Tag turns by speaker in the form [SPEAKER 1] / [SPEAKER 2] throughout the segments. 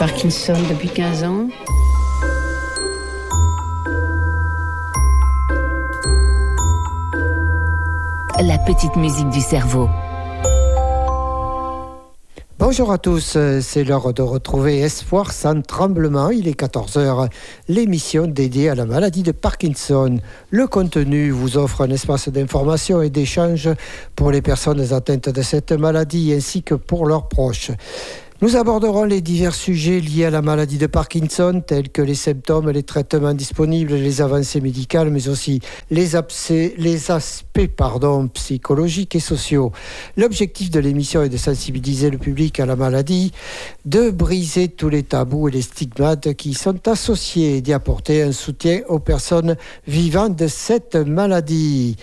[SPEAKER 1] Parkinson depuis 15 ans.
[SPEAKER 2] La petite musique du cerveau.
[SPEAKER 3] Bonjour à tous, c'est l'heure de retrouver Espoir sans tremblement. Il est 14h, l'émission dédiée à la maladie de Parkinson. Le contenu vous offre un espace d'information et d'échange pour les personnes atteintes de cette maladie ainsi que pour leurs proches. Nous aborderons les divers sujets liés à la maladie de Parkinson, tels que les symptômes, les traitements disponibles, les avancées médicales, mais aussi les, aspects psychologiques et sociaux. L'objectif de l'émission est de sensibiliser le public à la maladie, de briser tous les tabous et les stigmates qui sont associés et d'y apporter un soutien aux personnes vivant de cette maladie.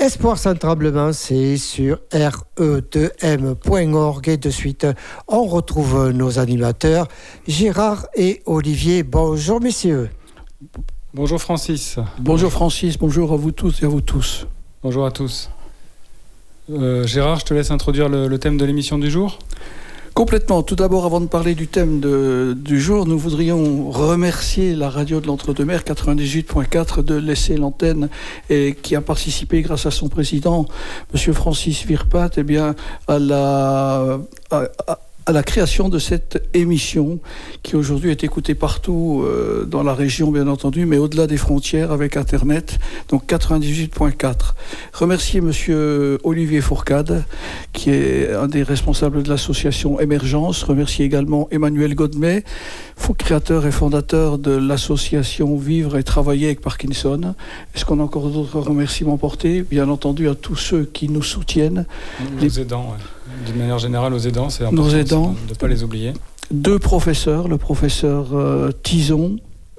[SPEAKER 3] Espoir sans tremblement, c'est sur re2m.org. Et de suite, on retrouve nos animateurs, Gérard et Olivier. Bonjour, messieurs.
[SPEAKER 4] Bonjour, Francis.
[SPEAKER 5] Bonjour, Francis. Bonjour à vous tous et à vous tous.
[SPEAKER 4] Bonjour à tous. Euh, Gérard, je te laisse introduire le thème de l'émission du jour.
[SPEAKER 5] Complètement. Tout d'abord, avant de parler du thème du jour, nous voudrions remercier la radio de l'Entre-deux-Mers 98.4 de laisser l'antenne et qui a participé grâce à son président, M. Francis Virpat, eh bien, à la, à la création de cette émission qui aujourd'hui est écoutée partout euh, dans la région, bien entendu, mais au-delà des frontières avec Internet, donc 98.4. Remercier Monsieur Olivier Fourcade, qui est un des responsables de l'association Émergence. Remercier également Emmanuel Godmet, créateur et fondateur de l'association Vivre et Travailler avec Parkinson. Est-ce qu'on a encore d'autres remerciements portés? Bien entendu à tous ceux qui nous soutiennent.
[SPEAKER 4] Les aidants, d'une manière générale, aux aidants, c'est important de ne pas les oublier.
[SPEAKER 5] Deux professeurs, le professeur euh, Tison,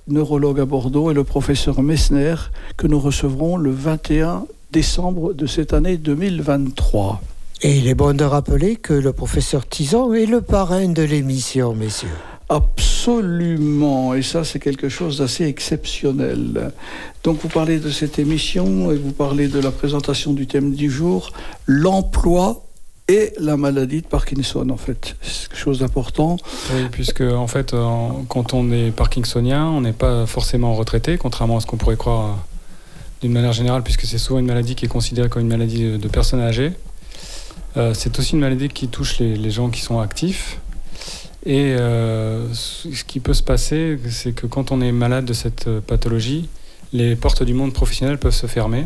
[SPEAKER 5] neurologue à Bordeaux, et le professeur Messner, que nous recevrons le 21 décembre de cette année 2023.
[SPEAKER 3] Et il est bon de rappeler que le professeur Tison est le parrain de l'émission, messieurs.
[SPEAKER 5] Absolument, et ça c'est quelque chose d'assez exceptionnel. Donc vous parlez de cette émission et vous parlez de la présentation du thème du jour, l'emploi et la maladie de Parkinson, en fait. C'est quelque chose d'important.
[SPEAKER 4] Oui, puisque, en fait, quand on est parkinsonien, on n'est pas forcément retraité, contrairement à ce qu'on pourrait croire euh, d'une manière générale, puisque c'est souvent une maladie qui est considérée comme une maladie de, personnes âgées. Euh, c'est aussi une maladie qui touche les, gens qui sont actifs. Et euh, ce qui peut se passer, c'est que quand on est malade de cette pathologie, les portes du monde professionnel peuvent se fermer.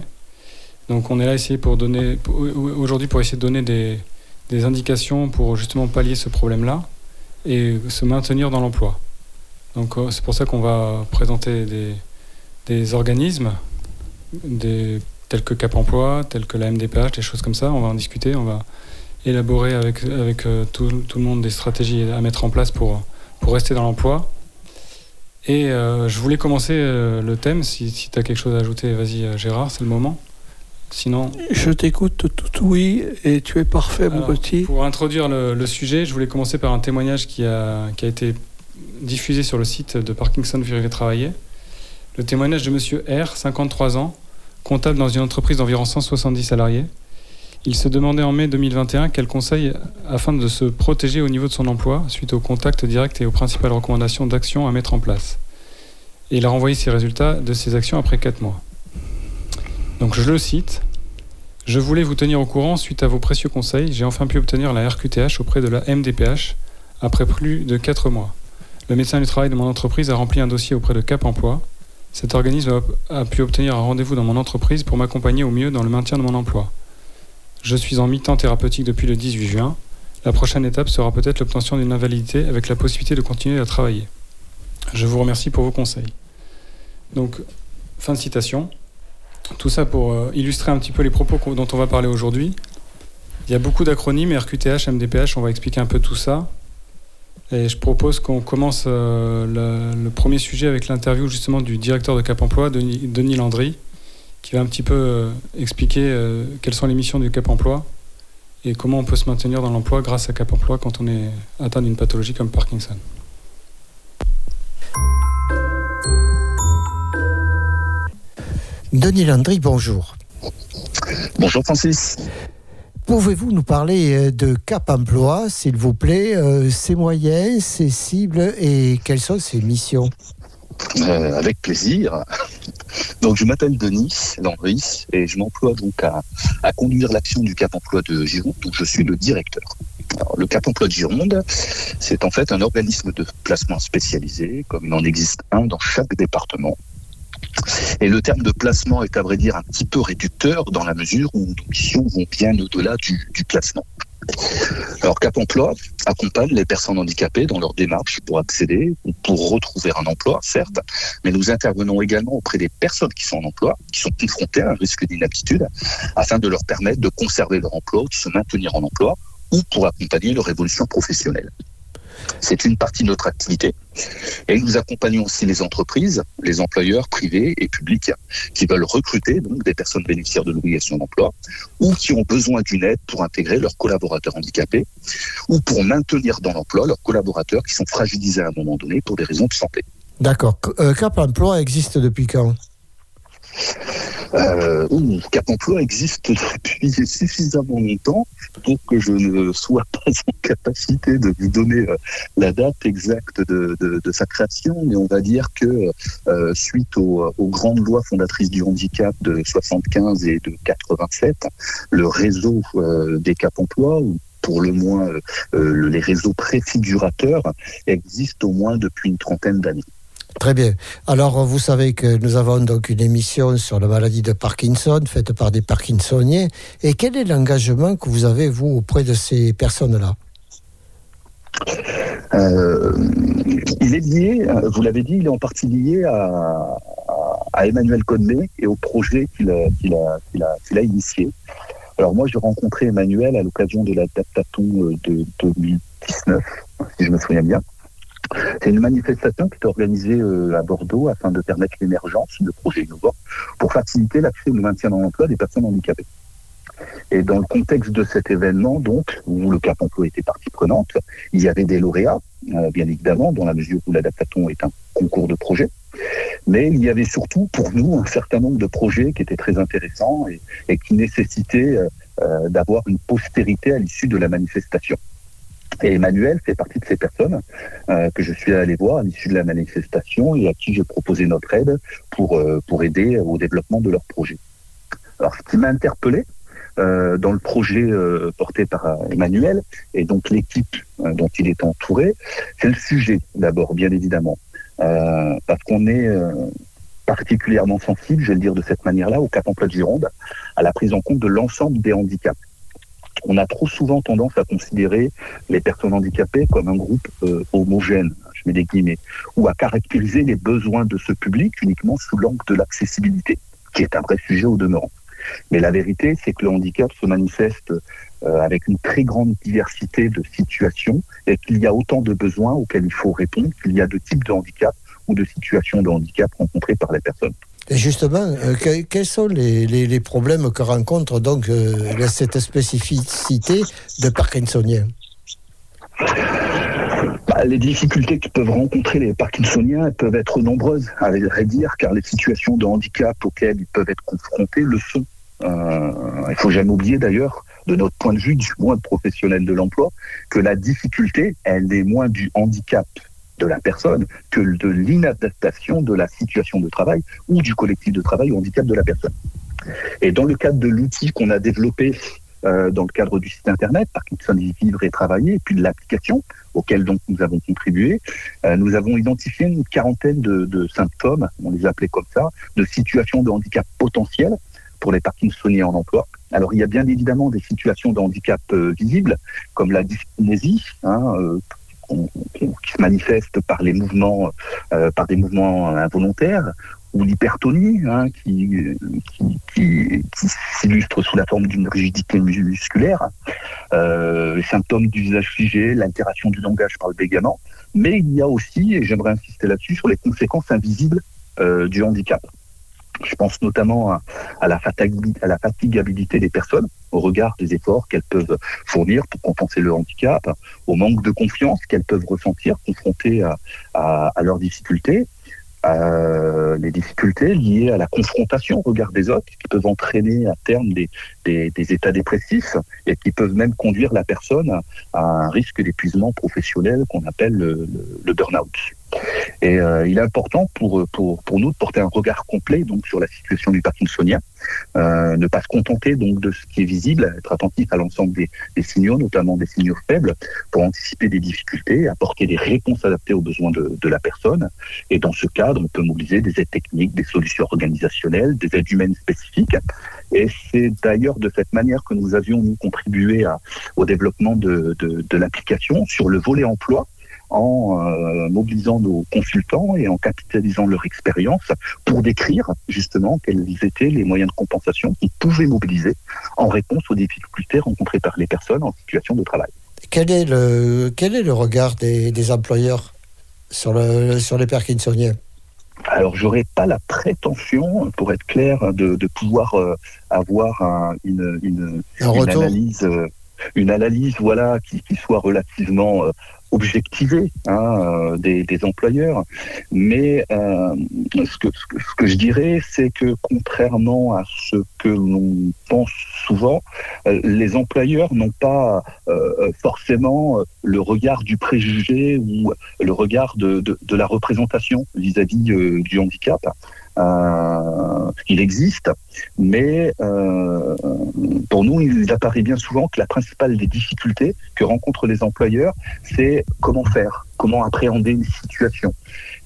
[SPEAKER 4] Donc on est là pour donner aujourd'hui pour essayer de donner des, des indications pour justement pallier ce problème-là et se maintenir dans l'emploi. Donc euh, c'est pour ça qu'on va présenter des, organismes des, tels que Cap Emploi, tels que la MDPH, des choses comme ça. On va en discuter, on va élaborer avec, avec euh, tout, tout, le monde des stratégies à mettre en place pour, pour rester dans l'emploi. Et euh, je voulais commencer le thème. Si, si tu as quelque chose à ajouter, vas-y Gérard, c'est le moment. Sinon.
[SPEAKER 5] Je t'écoute tout oui et tu es parfait, mon petit.
[SPEAKER 4] Pour introduire le, sujet, je voulais commencer par un témoignage qui a, qui a été diffusé sur le site de Parkinson et Travailler. Le témoignage de Monsieur R, 53 ans, comptable dans une entreprise d'environ 170 salariés. Il se demandait en mai 2021 quel conseil afin de se protéger au niveau de son emploi suite au contact direct et aux principales recommandations d'action à mettre en place. Et il a renvoyé ses résultats de ses actions après 4 mois. Donc je le cite. Je voulais vous tenir au courant suite à vos précieux conseils. J'ai enfin pu obtenir la RQTH auprès de la MDPH après plus de 4 mois. Le médecin du travail de mon entreprise a rempli un dossier auprès de Cap Emploi. Cet organisme a pu obtenir un rendez-vous dans mon entreprise pour m'accompagner au mieux dans le maintien de mon emploi. Je suis en mi-temps thérapeutique depuis le 18 juin. La prochaine étape sera peut-être l'obtention d'une invalidité avec la possibilité de continuer à travailler. Je vous remercie pour vos conseils. Donc, fin de citation. Tout ça pour euh, illustrer un petit peu les propos dont on va parler aujourd'hui. Il y a beaucoup d'acronymes, RQTH, MDPH, on va expliquer un peu tout ça. Et je propose qu'on commence euh, le, premier sujet avec l'interview justement du directeur de Cap Emploi, Denis, Landry, qui va un petit peu euh, expliquer quelles sont les missions du Cap Emploi et comment on peut se maintenir dans l'emploi grâce à Cap Emploi quand on est atteint d'une pathologie comme Parkinson.
[SPEAKER 3] Denis Landry, bonjour.
[SPEAKER 6] Bonjour Francis.
[SPEAKER 3] Pouvez-vous nous parler euh, de Cap Emploi, s'il vous plaît, euh, ses moyens, ses cibles et quelles sont ses missions?
[SPEAKER 6] Euh, Avec plaisir. Donc je m'appelle Denis Landris et je m'emploie donc à, conduire l'action du Cap Emploi de Gironde, dont je suis le directeur. Alors, le Cap Emploi de Gironde, c'est en fait un organisme de placement spécialisé, comme il en existe un dans chaque département. Et le terme de placement est à vrai dire un petit peu réducteur dans la mesure où nos missions vont bien au-delà du, du placement. Alors Cap Emploi accompagne les personnes handicapées dans leur démarche pour accéder ou pour retrouver un emploi, certes, mais nous intervenons également auprès des personnes qui sont en emploi, qui sont confrontées à un risque d'inaptitude, afin de leur permettre de conserver leur emploi, de se maintenir en emploi ou pour accompagner leur évolution professionnelle. C'est une partie de notre activité. Et nous accompagnons aussi les entreprises, les employeurs privés et publics qui veulent recruter des personnes bénéficiaires de l'obligation d'emploi ou qui ont besoin d'une aide pour intégrer leurs collaborateurs handicapés ou pour maintenir dans l'emploi leurs collaborateurs qui sont fragilisés à un moment donné pour des raisons de santé.
[SPEAKER 3] D'accord. Euh, Cap Emploi existe depuis quand?
[SPEAKER 6] Euh, Cap Emploi existe depuis suffisamment longtemps pour que je ne sois pas en capacité de vous donner euh, la date exacte de, sa création, mais on va dire que euh, suite aux, grandes lois fondatrices du handicap de 75 et de 87, le réseau euh, des Cap Emploi, ou pour le moins les réseaux préfigurateurs, existent au moins depuis une trentaine d'années.
[SPEAKER 3] Très bien. Alors, vous savez que nous avons donc une émission sur la maladie de Parkinson faite par des Parkinsoniens. Et quel est l'engagement que vous avez, vous, auprès de ces personnes-là?
[SPEAKER 6] Euh, il est lié, euh, vous l'avez dit, il est en partie lié à, Emmanuel Conley et au projet qu'il a, initié. Alors moi, j'ai rencontré Emmanuel à l'occasion de la Daptaton euh, de 2019, si je me souviens bien. C'est une manifestation qui est organisée euh, à Bordeaux afin de permettre l'émergence de projets innovants pour faciliter l'accès au maintien dans l'emploi des personnes handicapées. Et dans le contexte de cet événement, donc, où le Cap Emploi était partie prenante, il y avait des lauréats, euh, bien évidemment, dans la mesure où l'adaptation est un concours de projets. Mais il y avait surtout, pour nous, un certain nombre de projets qui étaient très intéressants et, qui nécessitaient euh, d'avoir une postérité à l'issue de la manifestation. Et Emmanuel fait partie de ces personnes euh, que je suis allé voir à l'issue de la manifestation et à qui j'ai proposé notre aide pour, euh, pour aider au développement de leur projet. Alors, ce qui m'a interpellé, euh, dans le projet porté par Emmanuel et donc l'équipe dont il est entouré, c'est le sujet d'abord, bien évidemment, parce qu'on est particulièrement sensible, je vais le dire de cette manière-là, au Cap Emploi de Gironde, à la prise en compte de l'ensemble des handicaps. On a trop souvent tendance à considérer les personnes handicapées comme un groupe euh, homogène, je mets des guillemets, ou à caractériser les besoins de ce public uniquement sous l'angle de l'accessibilité, qui est un vrai sujet au demeurant. Mais la vérité, c'est que le handicap se manifeste euh, avec une très grande diversité de situations et qu'il y a autant de besoins auxquels il faut répondre qu'il y a de types de handicap ou de situations de handicap rencontrées par les personnes.
[SPEAKER 3] Et justement, euh, que- quels sont les, problèmes que rencontre donc euh, cette spécificité de Parkinsonien?
[SPEAKER 6] Bah, les difficultés que peuvent rencontrer les Parkinsoniens peuvent être nombreuses, à vrai dire, car les situations de handicap auxquelles ils peuvent être confrontés le sont. Euh, il faut jamais oublier d'ailleurs, de notre point de vue, du moins professionnel de l'emploi, que la difficulté, elle est moins du handicap de la personne que de l'inadaptation de la situation de travail ou du collectif de travail au handicap de la personne. Et dans le cadre de l'outil qu'on a développé euh, dans le cadre du site internet, Parkinson Vivre et Travailler, et puis de l'application, auquel donc nous avons contribué, euh, nous avons identifié une quarantaine de, de symptômes, on les appelait comme ça, de situations de handicap potentiel pour les Parkinsoniens en emploi. Alors il y a bien évidemment des situations de handicap euh, visibles, comme la dyskinésie, hein, euh, qui se manifeste euh, par des mouvements involontaires, ou l'hypertonie, hein, qui, s'illustre sous la forme d'une rigidité musculaire, euh, les symptômes d'usage figé, l'altération du langage par le bégaiement, mais il y a aussi, et j'aimerais insister là-dessus, sur les conséquences invisibles euh, du handicap. Je pense notamment à, la fatigabilité, à la fatigabilité des personnes au regard des efforts qu'elles peuvent fournir pour compenser le handicap, au manque de confiance qu'elles peuvent ressentir confrontées à, leurs difficultés, les difficultés liées à la confrontation au regard des autres, qui peuvent entraîner à terme des, états dépressifs et qui peuvent même conduire la personne à, un risque d'épuisement professionnel qu'on appelle le, le, le burn-out. Et euh, il est important pour, pour, pour nous de porter un regard complet donc sur la situation du parkinsonien, euh, ne pas se contenter donc de ce qui est visible, être attentif à l'ensemble des, des, signaux, notamment des signaux faibles, pour anticiper des difficultés, apporter des réponses adaptées aux besoins de, de la personne. Et dans ce cadre, on peut mobiliser des aides techniques, des solutions organisationnelles, des aides humaines spécifiques. Et c'est d'ailleurs de cette manière que nous avions nous contribué à, au développement de, de, de l'application sur le volet emploi en euh, mobilisant nos consultants et en capitalisant leur expérience pour décrire justement quels étaient les moyens de compensation qu'ils pouvaient mobiliser en réponse aux difficultés rencontrées par les personnes en situation de travail.
[SPEAKER 3] Quel est le, quel est le regard des, des employeurs sur, le, sur les Parkinsoniens?
[SPEAKER 6] Alors, j'aurais pas la prétention, pour être clair, de, de pouvoir euh, avoir un, une, une,
[SPEAKER 3] Un
[SPEAKER 6] une
[SPEAKER 3] retour
[SPEAKER 6] analyse, euh, une analyse, voilà, qui, qui soit relativement euh, objectivée hein, euh, des, des employeurs. Mais euh, ce, que, ce, que, je dirais, c'est que contrairement à ce que l'on pense souvent, euh, les employeurs n'ont pas euh, forcément euh, le regard du préjugé ou le regard de, de, de la représentation vis-à-vis -vis, du handicap. Euh, il existe, mais euh, pour nous, il apparaît bien souvent que la principale des difficultés que rencontrent les employeurs, c'est comment faire, comment appréhender une situation.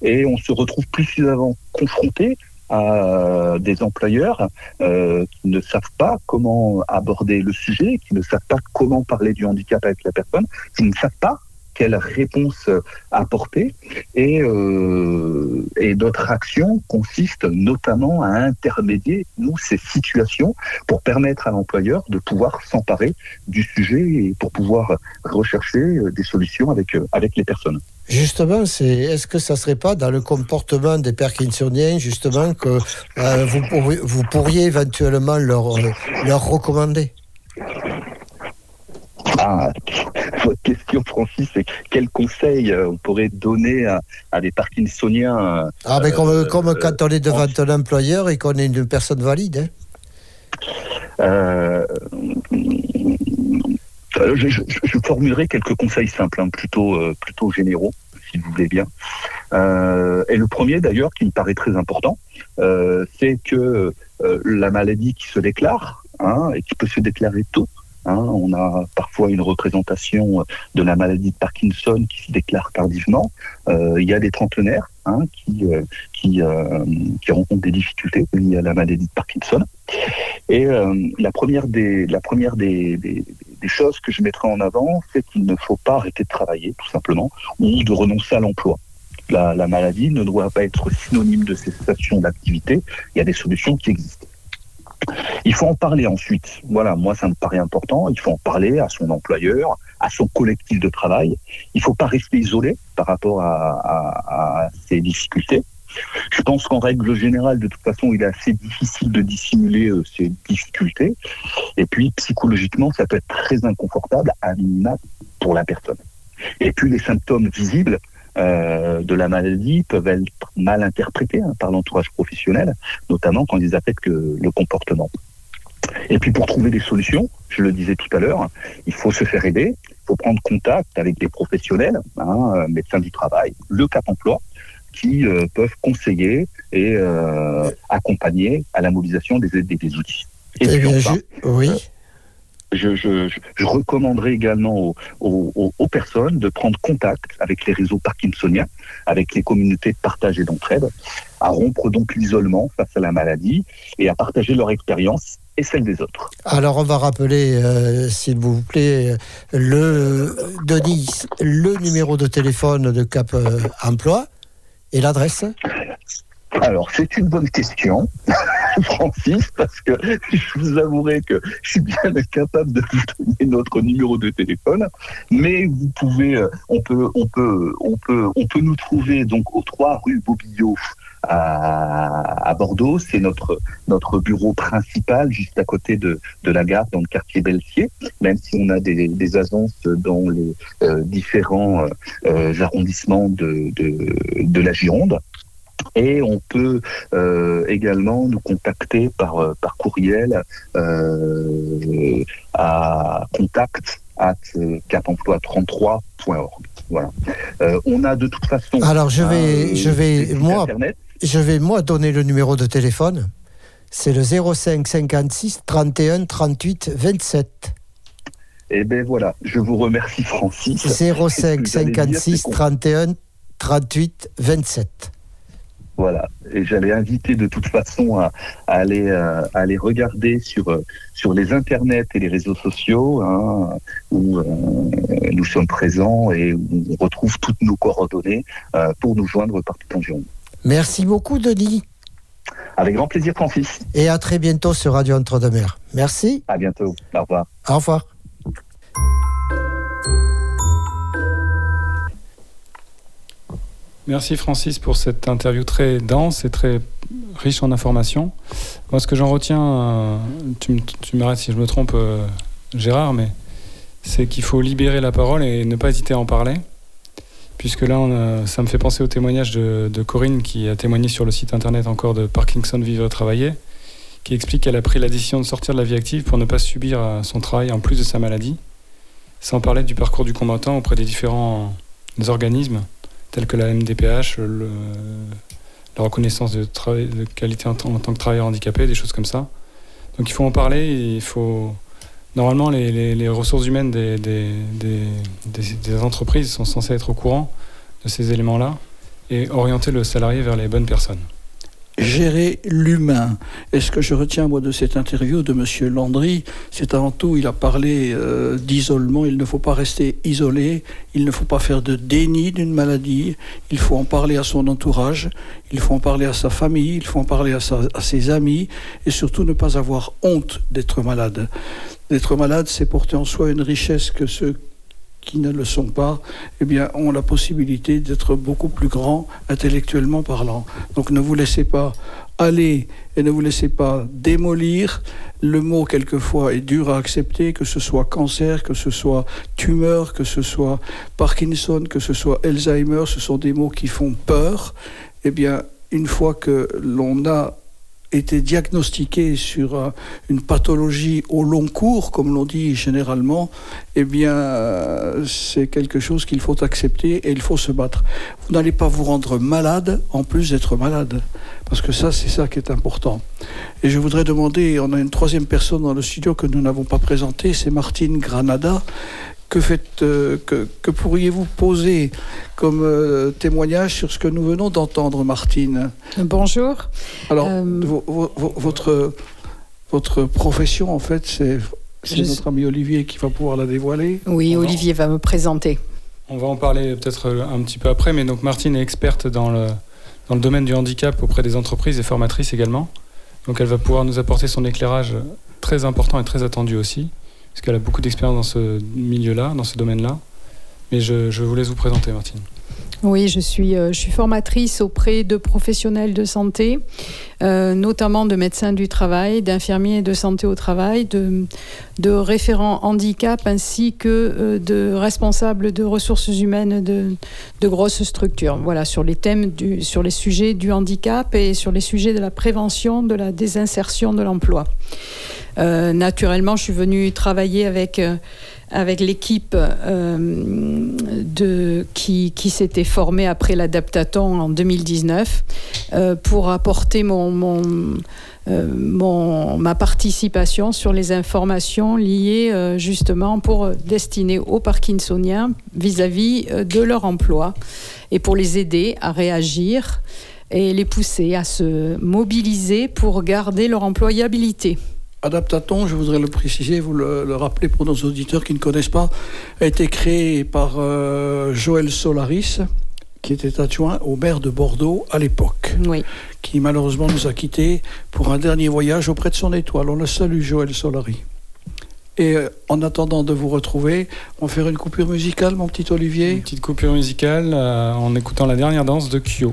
[SPEAKER 6] Et on se retrouve plus souvent confronté à des employeurs euh, qui ne savent pas comment aborder le sujet, qui ne savent pas comment parler du handicap avec la personne, qui ne savent pas quelle réponse apporter. Et, euh, et notre action consiste notamment à intermédier, nous, ces situations pour permettre à l'employeur de pouvoir s'emparer du sujet et pour pouvoir rechercher des solutions avec, avec les personnes.
[SPEAKER 3] Justement, c'est est-ce que ça serait pas dans le comportement des Parkinsoniens justement que euh, vous, pourriez, vous pourriez éventuellement leur, leur recommander?
[SPEAKER 6] Ah, votre question, Francis, c'est quel conseil on pourrait donner à, à des Parkinsoniens
[SPEAKER 3] Ah, mais comme, euh, comme quand on est devant un employeur et qu'on est une personne valide. Hein
[SPEAKER 6] euh, je, je, je, formulerai quelques conseils simples, hein, plutôt, euh, plutôt généraux, si vous voulez bien. Euh, et le premier, d'ailleurs, qui me paraît très important, euh, c'est que la maladie qui se déclare, hein, et qui peut se déclarer tôt, Hein, on a parfois une représentation de la maladie de Parkinson qui se déclare tardivement. Euh, il y a des trentenaires hein, qui, euh, qui, euh, rencontrent des difficultés liées à la maladie de Parkinson. Et euh, la première, des, la première choses que je mettrai en avant, c'est qu'il ne faut pas arrêter de travailler, tout simplement, ou de renoncer à l'emploi. La maladie ne doit pas être synonyme de cessation d'activité. Il y a des solutions qui existent. Il faut en parler ensuite. Voilà, moi ça me paraît important. Il faut en parler à son employeur, à son collectif de travail. Il ne faut pas rester isolé par rapport à, à, ces difficultés. Je pense qu'en règle générale, de toute façon, il est assez difficile de dissimuler euh, ces difficultés. Et puis, psychologiquement, ça peut être très inconfortable à minima pour la personne. Et puis, les symptômes visibles, euh, de la maladie peuvent être mal interprétés hein, par l'entourage professionnel, notamment quand ils affectent le, le, comportement. Et puis pour trouver des solutions, je le disais tout à l'heure, il faut se faire aider, il faut prendre contact avec des professionnels, hein, médecins du travail, le Cap emploi, qui euh, peuvent conseiller et euh, accompagner à la mobilisation des, des, des outils.
[SPEAKER 3] Et, puis enfin, oui.
[SPEAKER 6] Je, je, recommanderais également aux, personnes de prendre contact avec les réseaux parkinsoniens, avec les communautés de partage et d'entraide, à rompre donc l'isolement face à la maladie et à partager leur expérience et celle des autres.
[SPEAKER 3] Alors on va rappeler, euh, s'il vous plaît, le Denis, le numéro de téléphone de Cap euh, Emploi et l'adresse
[SPEAKER 6] alors, c'est une bonne question, Francis, parce que je vous avouerai que je suis bien incapable de vous donner notre numéro de téléphone, mais vous pouvez, on peut, on peut, on peut, on peut nous trouver donc aux 3 rue Bobillot à, Bordeaux. C'est notre, notre bureau principal, juste à côté de, de la gare, dans le quartier Belfier, même si on a des, des agences dans les euh, différents euh, arrondissements de, de, de la Gironde. Et on peut euh, également nous contacter par, euh, par courriel euh, à contact at capemploi33.org. Voilà. Euh, on a de toute façon.
[SPEAKER 3] Alors je vais, je vais moi,
[SPEAKER 6] internet.
[SPEAKER 3] je vais moi donner le numéro de téléphone. C'est le 05 56 31 38 27.
[SPEAKER 6] Et ben voilà, je vous remercie Francis.
[SPEAKER 3] 05
[SPEAKER 6] Vous allez dire,
[SPEAKER 3] 56
[SPEAKER 6] c'est qu'on-
[SPEAKER 3] 31 38 27.
[SPEAKER 6] Voilà. Et j'allais inviter de toute façon à, à aller, euh, à aller regarder sur, euh, sur les internets et les réseaux sociaux hein, où euh, nous sommes présents et où on retrouve toutes nos coordonnées pour nous joindre partout en Gironde.
[SPEAKER 3] Merci beaucoup Denis
[SPEAKER 6] Avec grand plaisir Francis.
[SPEAKER 3] et à très bientôt sur Radio Entre-deux-Mers. Merci,
[SPEAKER 6] À bientôt. Au revoir.
[SPEAKER 3] au revoir.
[SPEAKER 4] Merci Francis pour cette interview très dense et très riche en informations. Moi, ce que j'en retiens, euh, tu, tu m'arrêtes si je me trompe, euh, Gérard, mais c'est qu'il faut libérer la parole et ne pas hésiter à en parler. Puisque là, ça me fait penser au témoignage de, de Corinne qui a témoigné sur le site internet encore de Parkinson Vivre et Travailler, qui explique qu'elle a pris la décision de sortir de la vie active pour ne pas subir euh, son travail en plus de sa maladie, sans parler du parcours du combattant auprès des différents organismes tels que la MDPH, la reconnaissance de, qualité en, tant- que travailleur handicapé, des choses comme ça. Donc il faut en parler, il faut... Normalement, les, ressources humaines des entreprises sont censées être au courant de ces éléments-là et orienter le salarié vers les bonnes personnes.
[SPEAKER 5] Gérer l'humain. Et ce que je retiens, moi, de cette interview de M. Landry, c'est avant tout, il a parlé euh, d'isolement. Il ne faut pas rester isolé. Il ne faut pas faire de déni d'une maladie. Il faut en parler à son entourage. Il faut en parler à sa famille. Il faut en parler à, sa- à ses amis. Et surtout, ne pas avoir honte d'être malade. D'être malade, c'est porter en soi une richesse que ceux qui ne le sont pas, eh bien, ont la possibilité d'être beaucoup plus grands intellectuellement parlant. Donc ne vous laissez pas aller et ne vous laissez pas démolir. Le mot, quelquefois, est dur à accepter, que ce soit cancer, que ce soit tumeur, que ce soit Parkinson, que ce soit Alzheimer, ce sont des mots qui font peur. Eh bien, une fois que l'on a été diagnostiqué sur euh, une pathologie au long cours, comme l'on dit généralement, eh bien, euh, c'est quelque chose qu'il faut accepter et il faut se battre. Vous n'allez pas vous rendre malade en plus d'être malade, parce que ça, c'est ça qui est important. Et je voudrais demander, on a une troisième personne dans le studio que nous n'avons pas présentée, c'est Martine Granada. Que, faites, euh, que, que pourriez-vous poser comme euh, témoignage sur ce que nous venons d'entendre, Martine?
[SPEAKER 7] Bonjour.
[SPEAKER 5] alors,
[SPEAKER 7] Euh,
[SPEAKER 5] vo- vo- vo- votre, votre profession, en fait, c'est
[SPEAKER 7] Je
[SPEAKER 5] notre ami Olivier qui va pouvoir la dévoiler.
[SPEAKER 7] Oui. Olivier va me présenter.
[SPEAKER 4] On va en parler peut-être un petit peu après, mais donc Martine est experte dans le, dans le domaine du handicap auprès des entreprises et formatrice également. Donc elle va pouvoir nous apporter son éclairage très important et très attendu aussi, parce qu'elle a beaucoup d'expérience dans ce milieu-là, dans ce domaine-là. Mais je, je vous laisse vous présenter, Martine.
[SPEAKER 7] Oui, je suis, euh, formatrice auprès de professionnels de santé, euh, notamment de médecins du travail, d'infirmiers de santé au travail, de, de référents handicap ainsi que euh, de responsables de ressources humaines de, grosses structures. Voilà, sur les thèmes, sur les sujets du handicap et sur les sujets de la prévention de la désinsertion de l'emploi. Euh, naturellement, je suis venue travailler avec, euh, avec l'équipe euh, qui, qui s'était formée après l'adaptaton en 2019 euh, pour apporter mon, mon, ma participation sur les informations liées justement pour destiner aux Parkinsoniens vis-à-vis euh, de leur emploi et pour les aider à réagir et les pousser à se mobiliser pour garder leur employabilité.
[SPEAKER 5] Adaptaton, je voudrais le préciser, vous le, le rappeler pour nos auditeurs qui ne connaissent pas, a été créé par euh, Joël Solaris, qui était adjoint au maire de Bordeaux à l'époque,
[SPEAKER 7] Oui.
[SPEAKER 5] qui malheureusement nous a quittés pour un dernier voyage auprès de son étoile. On le salue, Joël Solari. Et euh, en attendant de vous retrouver, on va faire une coupure musicale, mon petit Olivier?
[SPEAKER 4] Une petite coupure musicale euh, en écoutant la dernière danse de Kyo.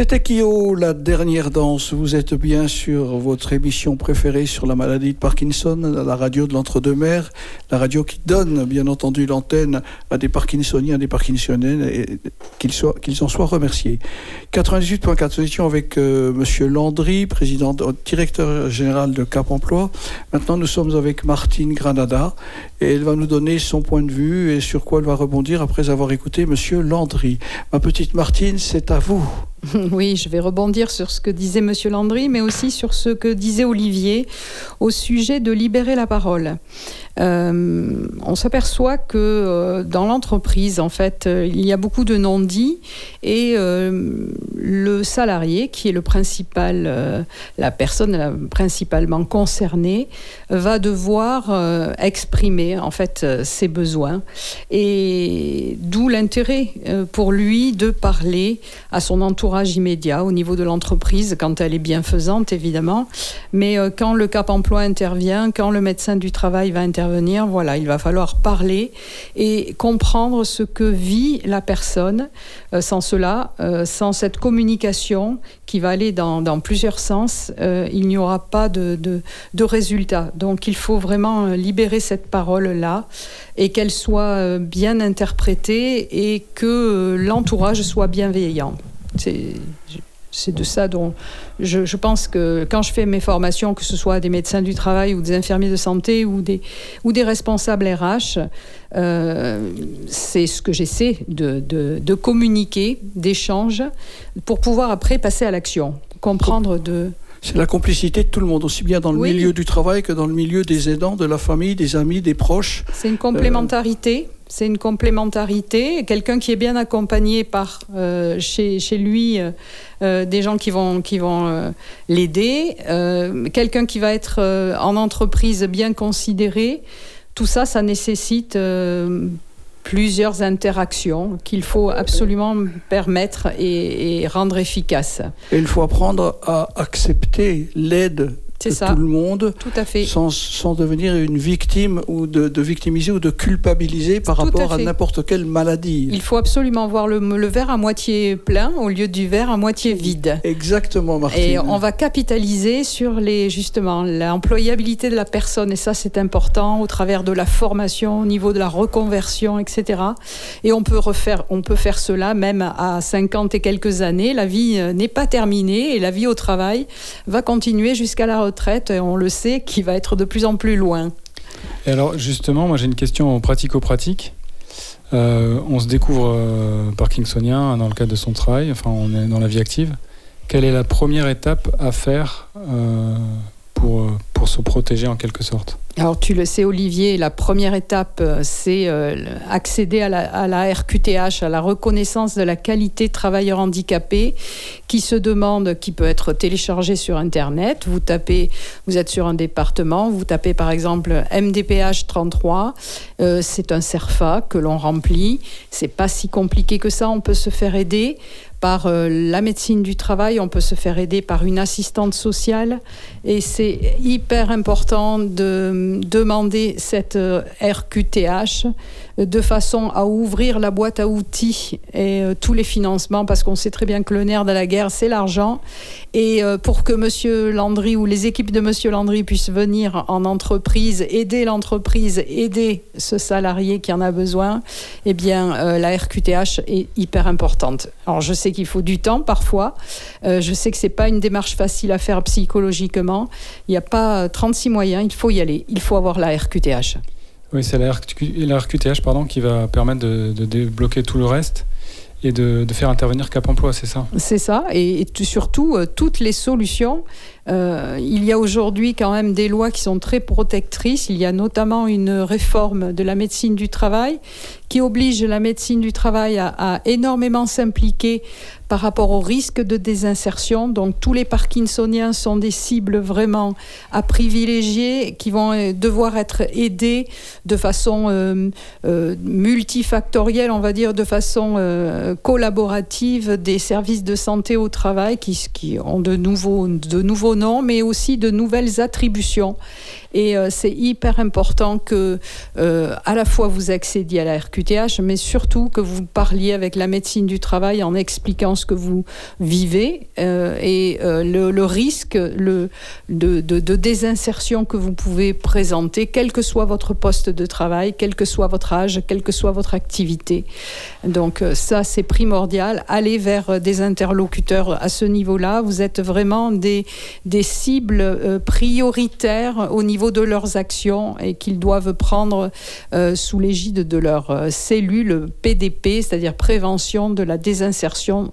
[SPEAKER 5] C'était Kyo, la dernière danse. Vous êtes bien sur votre émission préférée sur la maladie de Parkinson, la radio de l'entre-deux-mers, la radio qui donne, bien entendu, l'antenne à des Parkinsoniens, des Parkinsoniennes, et qu'ils en soient remerciés. 98.4, nous étions avec euh, Monsieur Landry, président, directeur général de Cap Emploi. Maintenant, nous sommes avec Martine Granada, et elle va nous donner son point de vue et sur quoi elle va rebondir après avoir écouté Monsieur Landry. Ma petite Martine, c'est à vous.
[SPEAKER 7] Oui, je vais rebondir sur ce que disait Monsieur Landry, mais aussi sur ce que disait Olivier au sujet de libérer la parole. Euh, on s'aperçoit que euh, dans l'entreprise, en fait, euh, il y a beaucoup de non-dits et le salarié, qui est le principal, la personne principalement concernée, va devoir exprimer en fait ses besoins. Et d'où l'intérêt pour lui de parler à son entourage immédiat au niveau de l'entreprise quand elle est bienfaisante évidemment, mais quand le Cap Emploi intervient, quand le médecin du travail va intervenir, voilà, il va falloir parler et comprendre ce que vit la personne. Euh, sans cela, euh, sans cette communication qui va aller dans, plusieurs sens, euh, il n'y aura pas de, de, de résultat. Donc il faut vraiment libérer cette parole-là et qu'elle soit bien interprétée et que l'entourage soit bienveillant. C'est c'est de ça dont je, je pense que quand je fais mes formations, que ce soit des médecins du travail ou des infirmiers de santé ou des, ou des responsables RH, euh, c'est ce que j'essaie de, de, de communiquer, d'échange, pour pouvoir après passer à l'action, comprendre de...
[SPEAKER 5] C'est la complicité de tout le monde, aussi bien dans le
[SPEAKER 7] Oui.
[SPEAKER 5] milieu du travail que dans le milieu des aidants, de la famille, des amis, des proches.
[SPEAKER 7] C'est une complémentarité. C'est une complémentarité. Quelqu'un qui est bien accompagné par euh, chez, lui euh, euh, des gens qui vont, qui vont l'aider, quelqu'un qui va être en entreprise bien considéré. Tout ça, ça nécessite plusieurs interactions qu'il faut absolument permettre et, rendre efficaces.
[SPEAKER 5] Il faut apprendre à accepter l'aide de
[SPEAKER 7] ça.
[SPEAKER 5] tout le monde
[SPEAKER 7] Tout à fait.
[SPEAKER 5] sans, sans devenir une victime ou de, de victimiser ou de culpabiliser par
[SPEAKER 7] Tout
[SPEAKER 5] rapport à, n'importe quelle maladie.
[SPEAKER 7] Il faut absolument voir le, le verre à moitié plein au lieu du verre à moitié vide.
[SPEAKER 5] Exactement, Martine.
[SPEAKER 7] Et on va capitaliser sur les justement l'employabilité de la personne et ça c'est important au travers de la formation, au niveau de la reconversion, etc. Et on peut refaire, on peut faire cela même à 50 et quelques années. La vie euh, n'est pas terminée et la vie au travail va continuer jusqu'à la Et on le sait, qui va être de plus en plus loin.
[SPEAKER 4] Et alors, justement, moi j'ai une question pratico-pratique. Euh, on se découvre euh, parkinsonien dans le cadre de son travail, enfin, on est dans la vie active. Quelle est la première étape à faire euh, pour, euh, pour se protéger en quelque sorte
[SPEAKER 7] Alors tu le sais Olivier, la première étape euh, c'est euh, accéder à la, RQTH, à la reconnaissance de la qualité travailleur handicapé qui se demande, qui peut être téléchargé sur Internet. Vous tapez, vous êtes sur un département, vous tapez par exemple MDPH 33, euh, c'est un CERFA que l'on remplit. C'est pas si compliqué que ça, on peut se faire aider par euh, la médecine du travail, on peut se faire aider par une assistante sociale. Et c'est hyper important de demander cette euh, RQTH de façon à ouvrir la boîte à outils et euh, tous les financements parce qu'on sait très bien que le nerf de la guerre c'est l'argent. Et euh, pour que monsieur Landry ou les équipes de monsieur Landry puissent venir en entreprise aider l'entreprise aider ce salarié qui en a besoin eh bien euh, la RQTH est hyper importante. Alors je sais qu'il faut du temps parfois. Je sais que c'est pas une démarche facile à faire psychologiquement. Il n'y a pas euh, 36 moyens il faut y aller. Il faut avoir la RQTH
[SPEAKER 4] Oui, c'est la, RQ la RQTH pardon, qui va permettre de, débloquer tout le reste et de, faire intervenir Cap Emploi, c'est ça?
[SPEAKER 7] C'est ça, et, et tout- surtout euh, toutes les solutions. Euh, il y a aujourd'hui quand même des lois qui sont très protectrices. Il y a notamment une réforme de la médecine du travail qui oblige la médecine du travail à, énormément s'impliquer par rapport au risque de désinsertion. Donc tous les Parkinsoniens sont des cibles vraiment à privilégier qui vont euh, devoir être aidés de façon euh, multifactorielle, on va dire, de façon collaborative des services de santé au travail qui, qui ont de nouveaux, de nouveaux mais aussi de nouvelles attributions. Et euh, c'est hyper important que euh, à la fois vous accédiez à la RQTH, mais surtout que vous parliez avec la médecine du travail en expliquant ce que vous vivez euh, et le, risque de, désinsertion que vous pouvez présenter, quel que soit votre poste de travail, quel que soit votre âge, quelle que soit votre activité. Donc ça, c'est primordial. Allez vers des interlocuteurs à ce niveau-là. Vous êtes vraiment des, des cibles prioritaires au niveau de leurs actions et qu'ils doivent prendre euh, sous l'égide de leur euh, cellule PDP, c'est-à-dire prévention de la désinsertion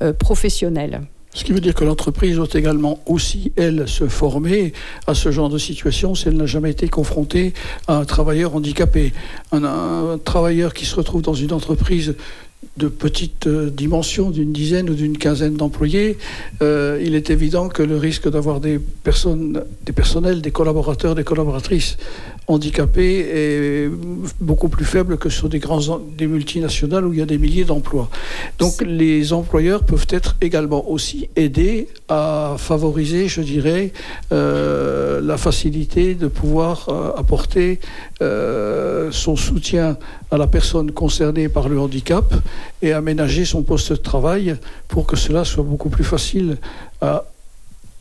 [SPEAKER 7] euh, professionnelle.
[SPEAKER 5] Ce qui veut dire que l'entreprise doit également aussi, elle, se former à ce genre de situation si elle n'a jamais été confrontée à un travailleur handicapé. Un, un travailleur qui se retrouve dans une entreprise de petite euh, dimension, d'une dizaine ou d'une quinzaine d'employés, euh, il est évident que le risque d'avoir des personnes, des personnels, des collaborateurs, des collaboratrices handicapés est beaucoup plus faible que sur des grands des multinationales où il y a des milliers d'emplois. Donc les employeurs peuvent être également aussi aidés à favoriser, je dirais, euh, la facilité de pouvoir euh, apporter euh, son soutien à la personne concernée par le handicap et aménager son poste de travail pour que cela soit beaucoup plus facile à,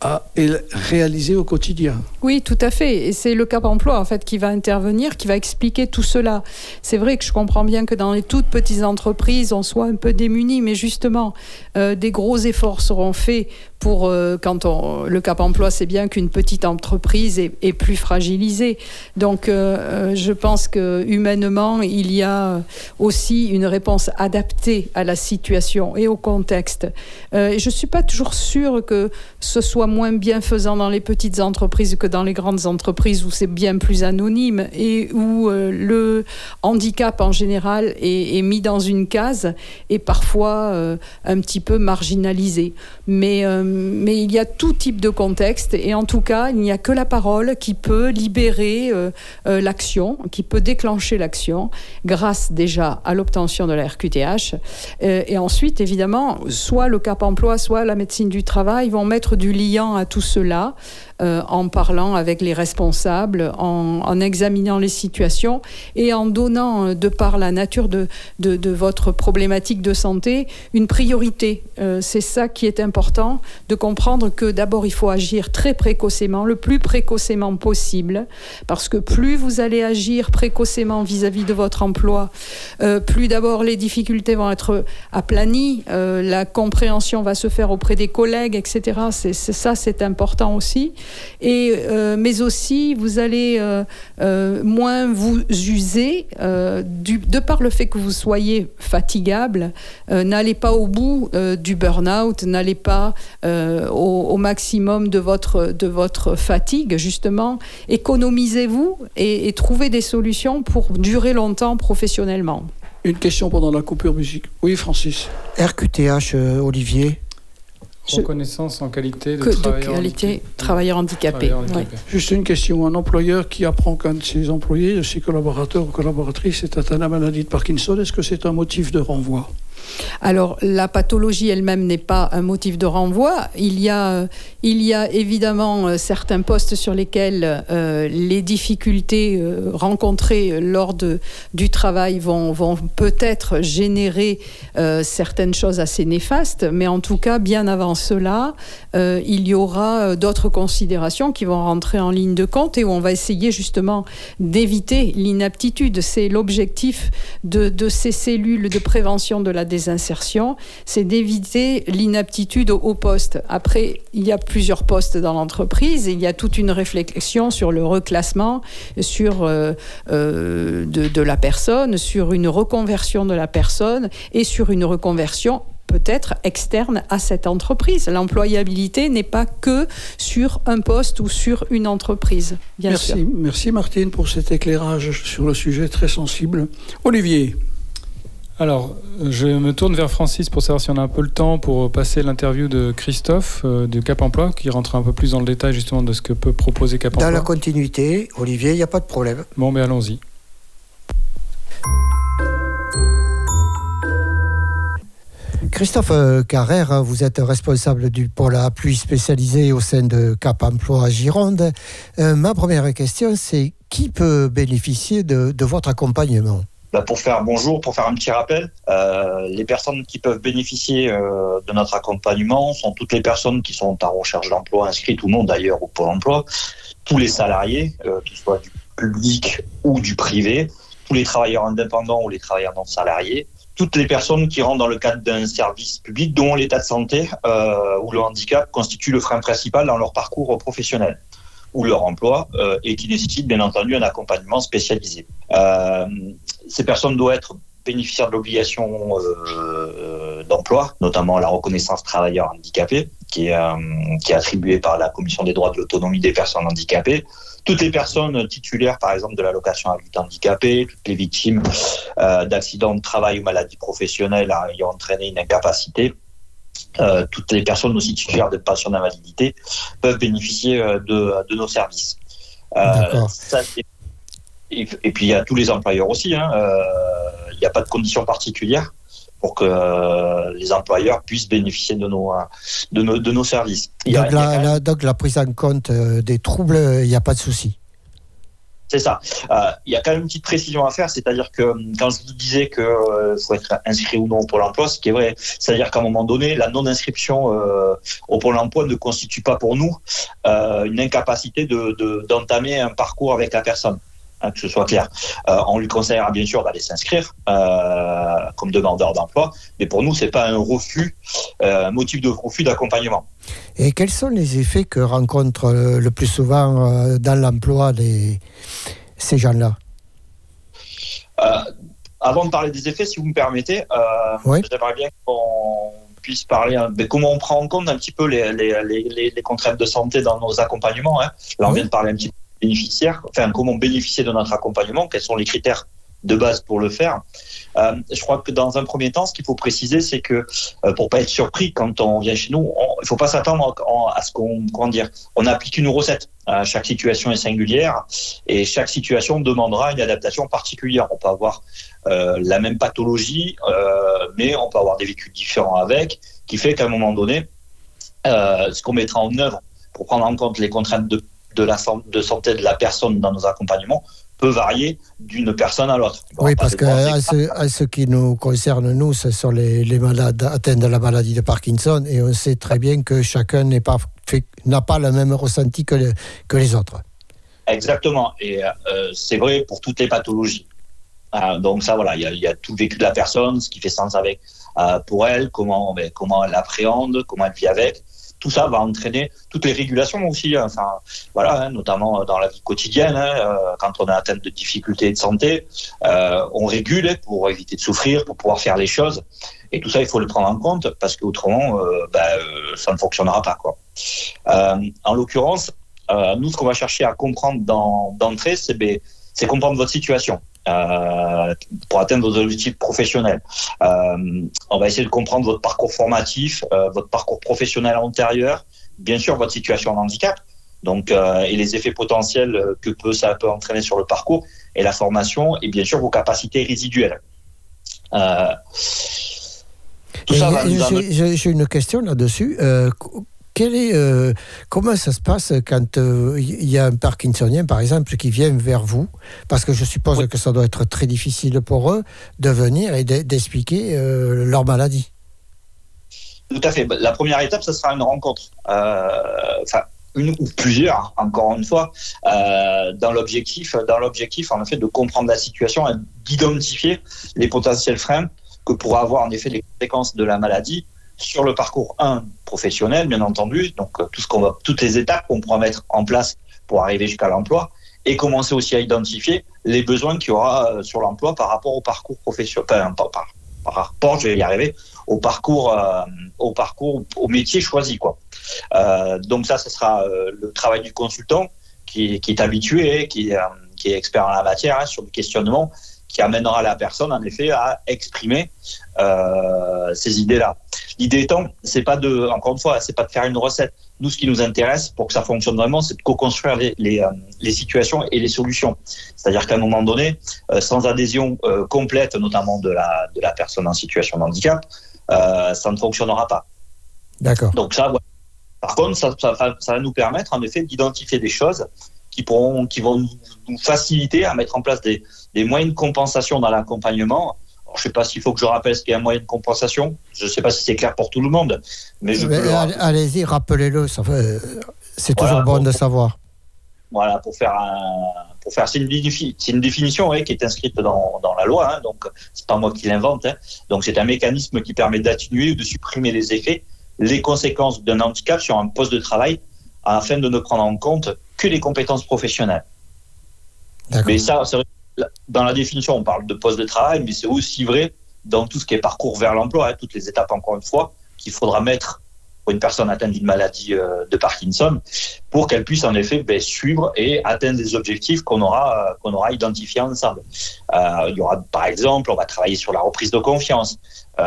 [SPEAKER 5] à réaliser au quotidien.
[SPEAKER 7] Oui, tout à fait. Et c'est le Cap Emploi en fait qui va intervenir, qui va expliquer tout cela. C'est vrai que je comprends bien que dans les toutes petites entreprises, on soit un peu démunis, mais justement, euh, des gros efforts seront faits pour euh, quand on, le Cap Emploi, c'est bien qu'une petite entreprise est, plus fragilisée. Donc, euh, je pense que humainement, il y a aussi une réponse adaptée à la situation et au contexte. Je suis pas toujours sûre que ce soit moins bienfaisant dans les petites entreprises que dans les grandes entreprises où c'est bien plus anonyme et où euh, le handicap en général est, mis dans une case et parfois euh, un petit peu marginalisé. Mais, euh, mais il y a tout type de contexte et en tout cas, il n'y a que la parole qui peut libérer l'action, qui peut déclencher l'action grâce déjà à l'obtention de la RQTH. et ensuite, évidemment, soit le Cap emploi, soit la médecine du travail vont mettre du à tout cela euh, en parlant avec les responsables, en, examinant les situations et en donnant, euh, de par la nature de, de, votre problématique de santé, une priorité. Euh, c'est ça qui est important, de comprendre que d'abord il faut agir très précocement, le plus précocement possible, parce que plus vous allez agir précocement vis-à-vis de votre emploi, plus d'abord les difficultés vont être aplanies, la compréhension va se faire auprès des collègues, etc. C'est, ça, c'est important aussi. Et, euh, mais aussi, vous allez euh, euh, moins vous user du, de par le fait que vous soyez fatigable. n'allez pas au bout du burn-out, n'allez pas au, maximum de votre, de votre fatigue, justement. Économisez-vous et, et trouvez des solutions pour durer longtemps professionnellement.
[SPEAKER 5] Une question pendant la coupure musique. Oui, Francis.
[SPEAKER 3] RQTH, Olivier
[SPEAKER 4] Reconnaissance en qualité de,
[SPEAKER 7] travailleur, handicapé.
[SPEAKER 5] Juste une question. Un employeur qui apprend qu'un de ses employés, de ses collaborateurs ou collaboratrices est atteint de la maladie de Parkinson, est-ce que c'est un motif de renvoi?
[SPEAKER 7] Alors, la pathologie elle-même n'est pas un motif de renvoi. Il y a, il y a évidemment euh, certains postes sur lesquels euh, les difficultés euh, rencontrées lors de, du travail vont, vont peut-être générer certaines choses assez néfastes, mais en tout cas, bien avant cela, il y aura d'autres considérations qui vont rentrer en ligne de compte et où on va essayer justement d'éviter l'inaptitude. C'est l'objectif de, ces cellules de prévention de la des insertions, c'est d'éviter l'inaptitude au, poste. Après, il y a plusieurs postes dans l'entreprise et il y a toute une réflexion sur le reclassement, sur euh, euh, de, la personne, sur une reconversion de la personne et sur une reconversion peut-être externe à cette entreprise. L'employabilité n'est pas que sur un poste ou sur une entreprise.
[SPEAKER 5] merci, merci Martine pour cet éclairage sur le sujet très sensible. Olivier.
[SPEAKER 4] Alors, je me tourne vers Francis pour savoir si on a un peu le temps pour passer l'interview de Christophe euh, de Cap Emploi, qui rentre un peu plus dans le détail justement de ce que peut proposer Cap Emploi.
[SPEAKER 3] Dans la continuité, Olivier, il n'y a pas de problème.
[SPEAKER 4] Bon, mais allons-y.
[SPEAKER 3] Christophe euh, Carrère, vous êtes responsable du pôle à pluie spécialisé au sein de Cap Emploi Gironde. Euh, ma première question, c'est qui peut bénéficier de votre accompagnement?
[SPEAKER 8] Bah, pour faire bonjour, pour faire un petit rappel, euh, les personnes qui peuvent bénéficier euh, de notre accompagnement sont toutes les personnes qui sont en recherche d'emploi, inscrites ou non d'ailleurs au Pôle emploi, tous les salariés, euh, qu'ils soient du public ou du privé, tous les travailleurs indépendants ou les travailleurs non salariés, toutes les personnes qui rentrent dans le cadre d'un service public dont l'état de santé ou le handicap constitue le frein principal dans leur parcours professionnel ou leur emploi euh, et qui nécessitent bien entendu un accompagnement spécialisé. Euh, ces personnes doivent être bénéficiaires de l'obligation euh, d'emploi, notamment la reconnaissance travailleur handicapé, qui est, qui est attribuée par la Commission des droits de l'autonomie des personnes handicapées. Toutes les personnes titulaires, par exemple, de l'allocation adulte handicapé, toutes les victimes d'accidents de travail ou maladies professionnelles ayant entraîné une incapacité, euh, toutes les personnes aussi titulaires de pension d'invalidité peuvent bénéficier euh, de, nos services. Euh, et, puis il y a tous les employeurs aussi. Hein, il n'y a pas de conditions particulières pour que les employeurs puissent bénéficier de nos, de de nos services.
[SPEAKER 3] donc, la, donc, la, prise en compte des troubles, il n'y a pas de souci.
[SPEAKER 8] C'est ça. Euh, il y a quand même une petite précision à faire, c'est-à-dire que hum, quand je vous disais qu'il euh, faut être inscrit ou non au Pôle emploi, ce qui est vrai, c'est-à-dire qu'à un moment donné, la non-inscription euh, au Pôle emploi ne constitue pas pour nous une incapacité d'entamer de, un parcours avec la personne. Hein, que ce soit clair. on lui conseillera bien sûr d'aller s'inscrire comme demandeur d'emploi, mais pour nous, c'est pas un refus, un motif de refus d'accompagnement.
[SPEAKER 3] Et quels sont les effets que rencontrent le plus souvent dans l'emploi les, ces gens-là?
[SPEAKER 8] Euh, Avant de parler des effets, si vous me permettez, euh, j'aimerais bien qu'on puisse parler de ben, comment on prend en compte un petit peu les, les, les, les contraintes de santé dans nos accompagnements. Hein? Là, on vient de parler un petit peu bénéficiaires, enfin comment bénéficier de notre accompagnement, quels sont les critères de base pour le faire. Euh, je crois que dans un premier temps, ce qu'il faut préciser, c'est que euh, pour pas être surpris quand on vient chez nous, il faut pas s'attendre à ce qu'on comment dire, on applique une recette. Euh, chaque situation est singulière et chaque situation demandera une adaptation particulière. On peut avoir euh, la même pathologie, euh, mais on peut avoir des vécus différents avec, qui fait qu'à un moment donné, ce qu'on mettra en œuvre pour prendre en compte les contraintes de de la de santé de la personne dans nos accompagnements peut varier d'une personne à l'autre.
[SPEAKER 3] Oui, parce que à ce, qui nous concerne, nous, ce sont les, les, malades atteints de la maladie de Parkinson, et on sait très bien que chacun n'a pas, pas le même ressenti que, que les autres.
[SPEAKER 8] Exactement, et euh, c'est vrai pour toutes les pathologies. Euh, donc ça, voilà, il y, a tout le vécu de la personne, ce qui fait sens avec euh, pour elle, comment, comment elle l'appréhende, comment elle vit avec tout ça va entraîner toutes les régulations aussi, hein. enfin voilà, hein, notamment dans la vie quotidienne, hein, euh, quand on est atteint de difficultés de santé, euh, on régule pour éviter de souffrir, pour pouvoir faire les choses. Et tout ça, il faut le prendre en compte parce qu'autrement, euh, ben, ça ne fonctionnera pas. Quoi. en l'occurrence, nous, ce qu'on va chercher à comprendre d'entrée, c'est ben, comprendre votre situation. Euh, pour atteindre vos objectifs professionnels. Euh, on va essayer de comprendre votre parcours formatif, euh, votre parcours professionnel antérieur, bien sûr votre situation de handicap, donc et les effets potentiels que peut, ça peut entraîner sur le parcours et la formation, et bien sûr vos capacités résiduelles.
[SPEAKER 3] J'ai une question là-dessus est, euh, comment ça se passe quand il euh, y a un Parkinsonien, par exemple, qui vient vers vous? Parce que je suppose que ça doit être très difficile pour eux de venir et d'expliquer euh, leur maladie.
[SPEAKER 8] Tout à fait. La première étape, ce sera une rencontre. Enfin, une ou plusieurs, encore une fois, dans l'objectif, dans l'objectif, en effet, de comprendre la situation et d'identifier les potentiels freins que pourraient avoir en effet les conséquences de la maladie sur le parcours 1 professionnel, bien entendu, donc euh, tout ce qu'on va, toutes les étapes qu'on pourra mettre en place pour arriver jusqu'à l'emploi, et commencer aussi à identifier les besoins qu'il y aura euh, sur l'emploi par rapport au parcours professionnel, par, rapport, je vais y arriver, au parcours, euh, au parcours, au métier choisi, quoi. donc ça, ce sera le travail du consultant qui, est habitué, qui, qui est expert en la matière hein, sur le questionnement qui amènera la personne en effet à exprimer euh, ces idées-là. L'idée étant, c'est pas de, encore une fois, c'est pas de faire une recette. Nous, ce qui nous intéresse pour que ça fonctionne vraiment, c'est de co-construire les, les, euh, les, situations et les solutions. C'est-à-dire qu'à un moment donné, euh, sans adhésion complète, notamment de la, de la personne en situation de handicap, euh, ça ne fonctionnera pas.
[SPEAKER 3] D'accord.
[SPEAKER 8] Donc ça, par contre, ça, ça, ça, va nous permettre en effet d'identifier des choses qui pourront, qui vont nous faciliter à mettre en place des, des moyens de compensation dans l'accompagnement. Je ne sais pas s'il faut que je rappelle ce qu'est un moyen de compensation. Je ne sais pas si c'est clair pour tout le monde. Mais je
[SPEAKER 3] Allez-y, rappelez-le. C'est toujours bon de savoir.
[SPEAKER 8] Voilà, pour faire un, pour faire, c'est une, une, définition qui est inscrite dans, dans la loi, hein, donc c'est pas moi qui l'invente. Hein. Donc c'est un mécanisme qui permet d'atténuer ou de supprimer les effets, les conséquences d'un handicap sur un poste de travail, afin de ne prendre en compte que les compétences professionnelles. Mais ça, c'est dans la définition, on parle de poste de travail, mais c'est aussi vrai dans tout ce qui est parcours vers l'emploi, hein, toutes les étapes, encore une fois, qu'il faudra mettre pour une personne atteinte d'une maladie euh, de Parkinson, pour qu'elle puisse en effet ben, suivre et atteindre des objectifs qu'on aura, euh, qu'on aura identifiés ensemble. Euh, il y aura, par exemple, on va travailler sur la reprise de confiance,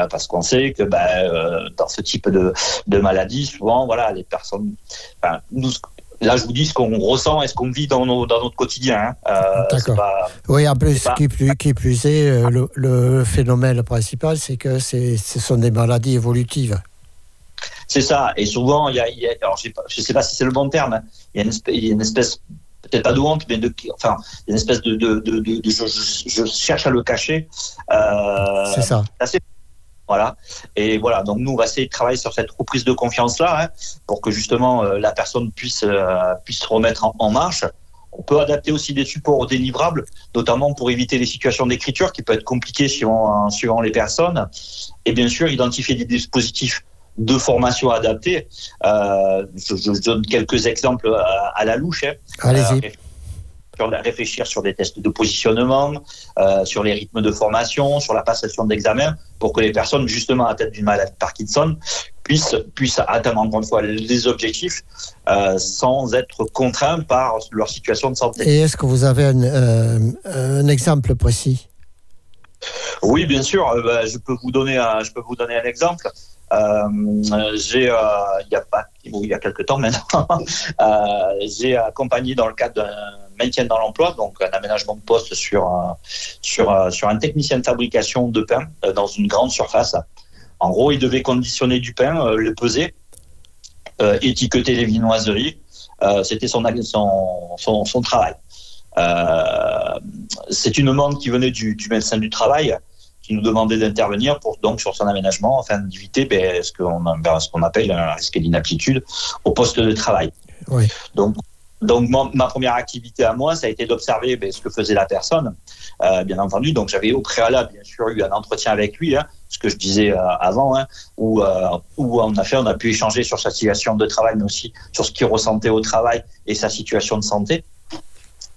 [SPEAKER 8] parce qu'on sait que ben, dans ce type de, de maladie, souvent, voilà, les personnes, enfin, nous, Là, je vous dis ce qu'on ressent et ce qu'on vit dans, nos, dans notre quotidien. Hein. Euh,
[SPEAKER 3] D'accord. Oui, en plus, qui, plus, qui plus est, euh, le, phénomène principal, c'est que ce sont des maladies évolutives.
[SPEAKER 8] C'est ça. Et souvent, il y a, alors je ne sais pas si c'est le bon terme, hein. il, y a une espèce, peut-être pas de honte, mais de, enfin, une espèce de, de, de, je, cherche à le cacher.
[SPEAKER 3] Euh, c'est ça.
[SPEAKER 8] Voilà. Et voilà, donc nous, on va essayer de travailler sur cette reprise de confiance-là, hein, pour que justement euh, la personne puisse, euh, puisse se remettre en, marche. On peut adapter aussi des supports délivrables, notamment pour éviter les situations d'écriture qui peuvent être compliquées suivant, suivant les personnes. Et bien sûr, identifier des dispositifs de formation adaptés. Euh, je, donne quelques exemples à, la louche. Hein.
[SPEAKER 3] Allez-y.
[SPEAKER 8] Sur la- réfléchir sur des tests de positionnement, euh, sur les rythmes de formation, sur la passation d'examen, pour que les personnes justement atteintes d'une maladie de Parkinson puissent, puissent atteindre encore une fois les objectifs euh, sans être contraints par leur situation de santé.
[SPEAKER 3] Et est-ce que vous avez un, euh, un exemple précis?
[SPEAKER 8] Oui, bien sûr. bah, je peux vous donner un, je peux vous donner un exemple. Euh, j'ai, euh, il y a pas, il y a quelques temps maintenant, euh, j'ai accompagné dans le cadre d'un maintien dans l'emploi, donc un aménagement de poste sur un, sur un- sur un technicien de fabrication de pain euh, dans une grande surface. En gros, il devait conditionner du pain, euh, le peser, euh, étiqueter les viennoiseries. Euh, C'était son, son, son, son travail. Euh, c'est une demande qui venait du, du médecin du travail qui nous demandait d'intervenir pour donc sur son aménagement afin d'éviter ben, ce qu'on ben, qu'on appelle un risque d'inaptitude au poste de travail.
[SPEAKER 3] Oui.
[SPEAKER 8] Donc donc ma, première activité à moi, ça a été d'observer ben, ce que faisait la personne, euh, bien entendu. Donc j'avais au préalable bien sûr eu un entretien avec lui, hein, ce que je disais euh, avant, hein, où, euh, où on a pu échanger sur sa situation de travail, mais aussi sur ce qu'il ressentait au travail et sa situation de santé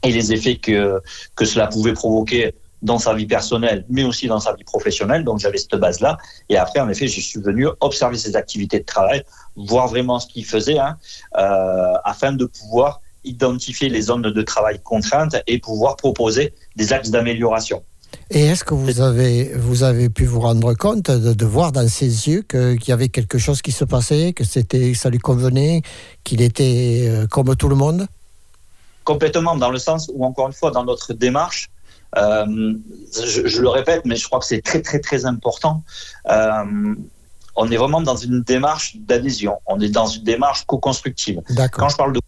[SPEAKER 8] et les effets que que cela pouvait provoquer dans sa vie personnelle, mais aussi dans sa vie professionnelle. Donc j'avais cette base-là. Et après, en effet, je suis venu observer ses activités de travail, voir vraiment ce qu'il faisait, hein, euh, afin de pouvoir identifier les zones de travail contraintes et pouvoir proposer des axes d'amélioration.
[SPEAKER 3] Et est-ce que vous avez, vous avez pu vous rendre compte de, de voir dans ses yeux qu'il y avait quelque chose qui se passait, que c'était, ça lui convenait, qu'il était euh, comme tout le monde?
[SPEAKER 8] Complètement dans le sens où, encore une fois, dans notre démarche, euh, je, je le répète, mais je crois que c'est très, très, très important. Euh, on est vraiment dans une démarche d'adhésion. On est dans une démarche co-constructive. Quand je parle de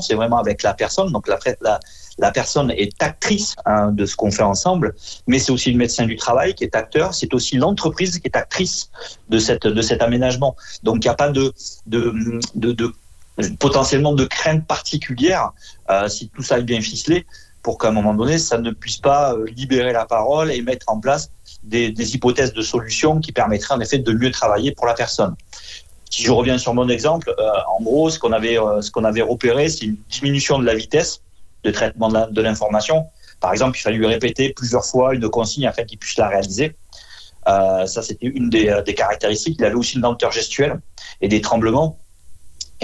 [SPEAKER 8] c'est vraiment avec la personne. Donc, la, personne est actrice hein, de ce qu'on fait ensemble, mais c'est aussi le médecin du travail qui est acteur. C'est aussi l'entreprise qui est actrice de, cette, de cet aménagement. Donc, il n'y a pas de, de, de, de potentiellement de crainte particulière euh, si tout ça est bien ficelé pour qu'à un moment donné ça ne puisse pas euh, libérer la parole et mettre en place des, des, hypothèses de solutions qui permettraient en effet de mieux travailler pour la personne. Si je reviens sur mon exemple, euh, en gros ce qu'on avait euh, ce qu'on avait repéré c'est une diminution de la vitesse de traitement de l'information. Par exemple, il fallait lui répéter plusieurs fois une consigne afin qu'il puisse la réaliser. Euh, ça, c'était une des, caractéristiques. Il avait aussi une lenteur gestuelle et des tremblements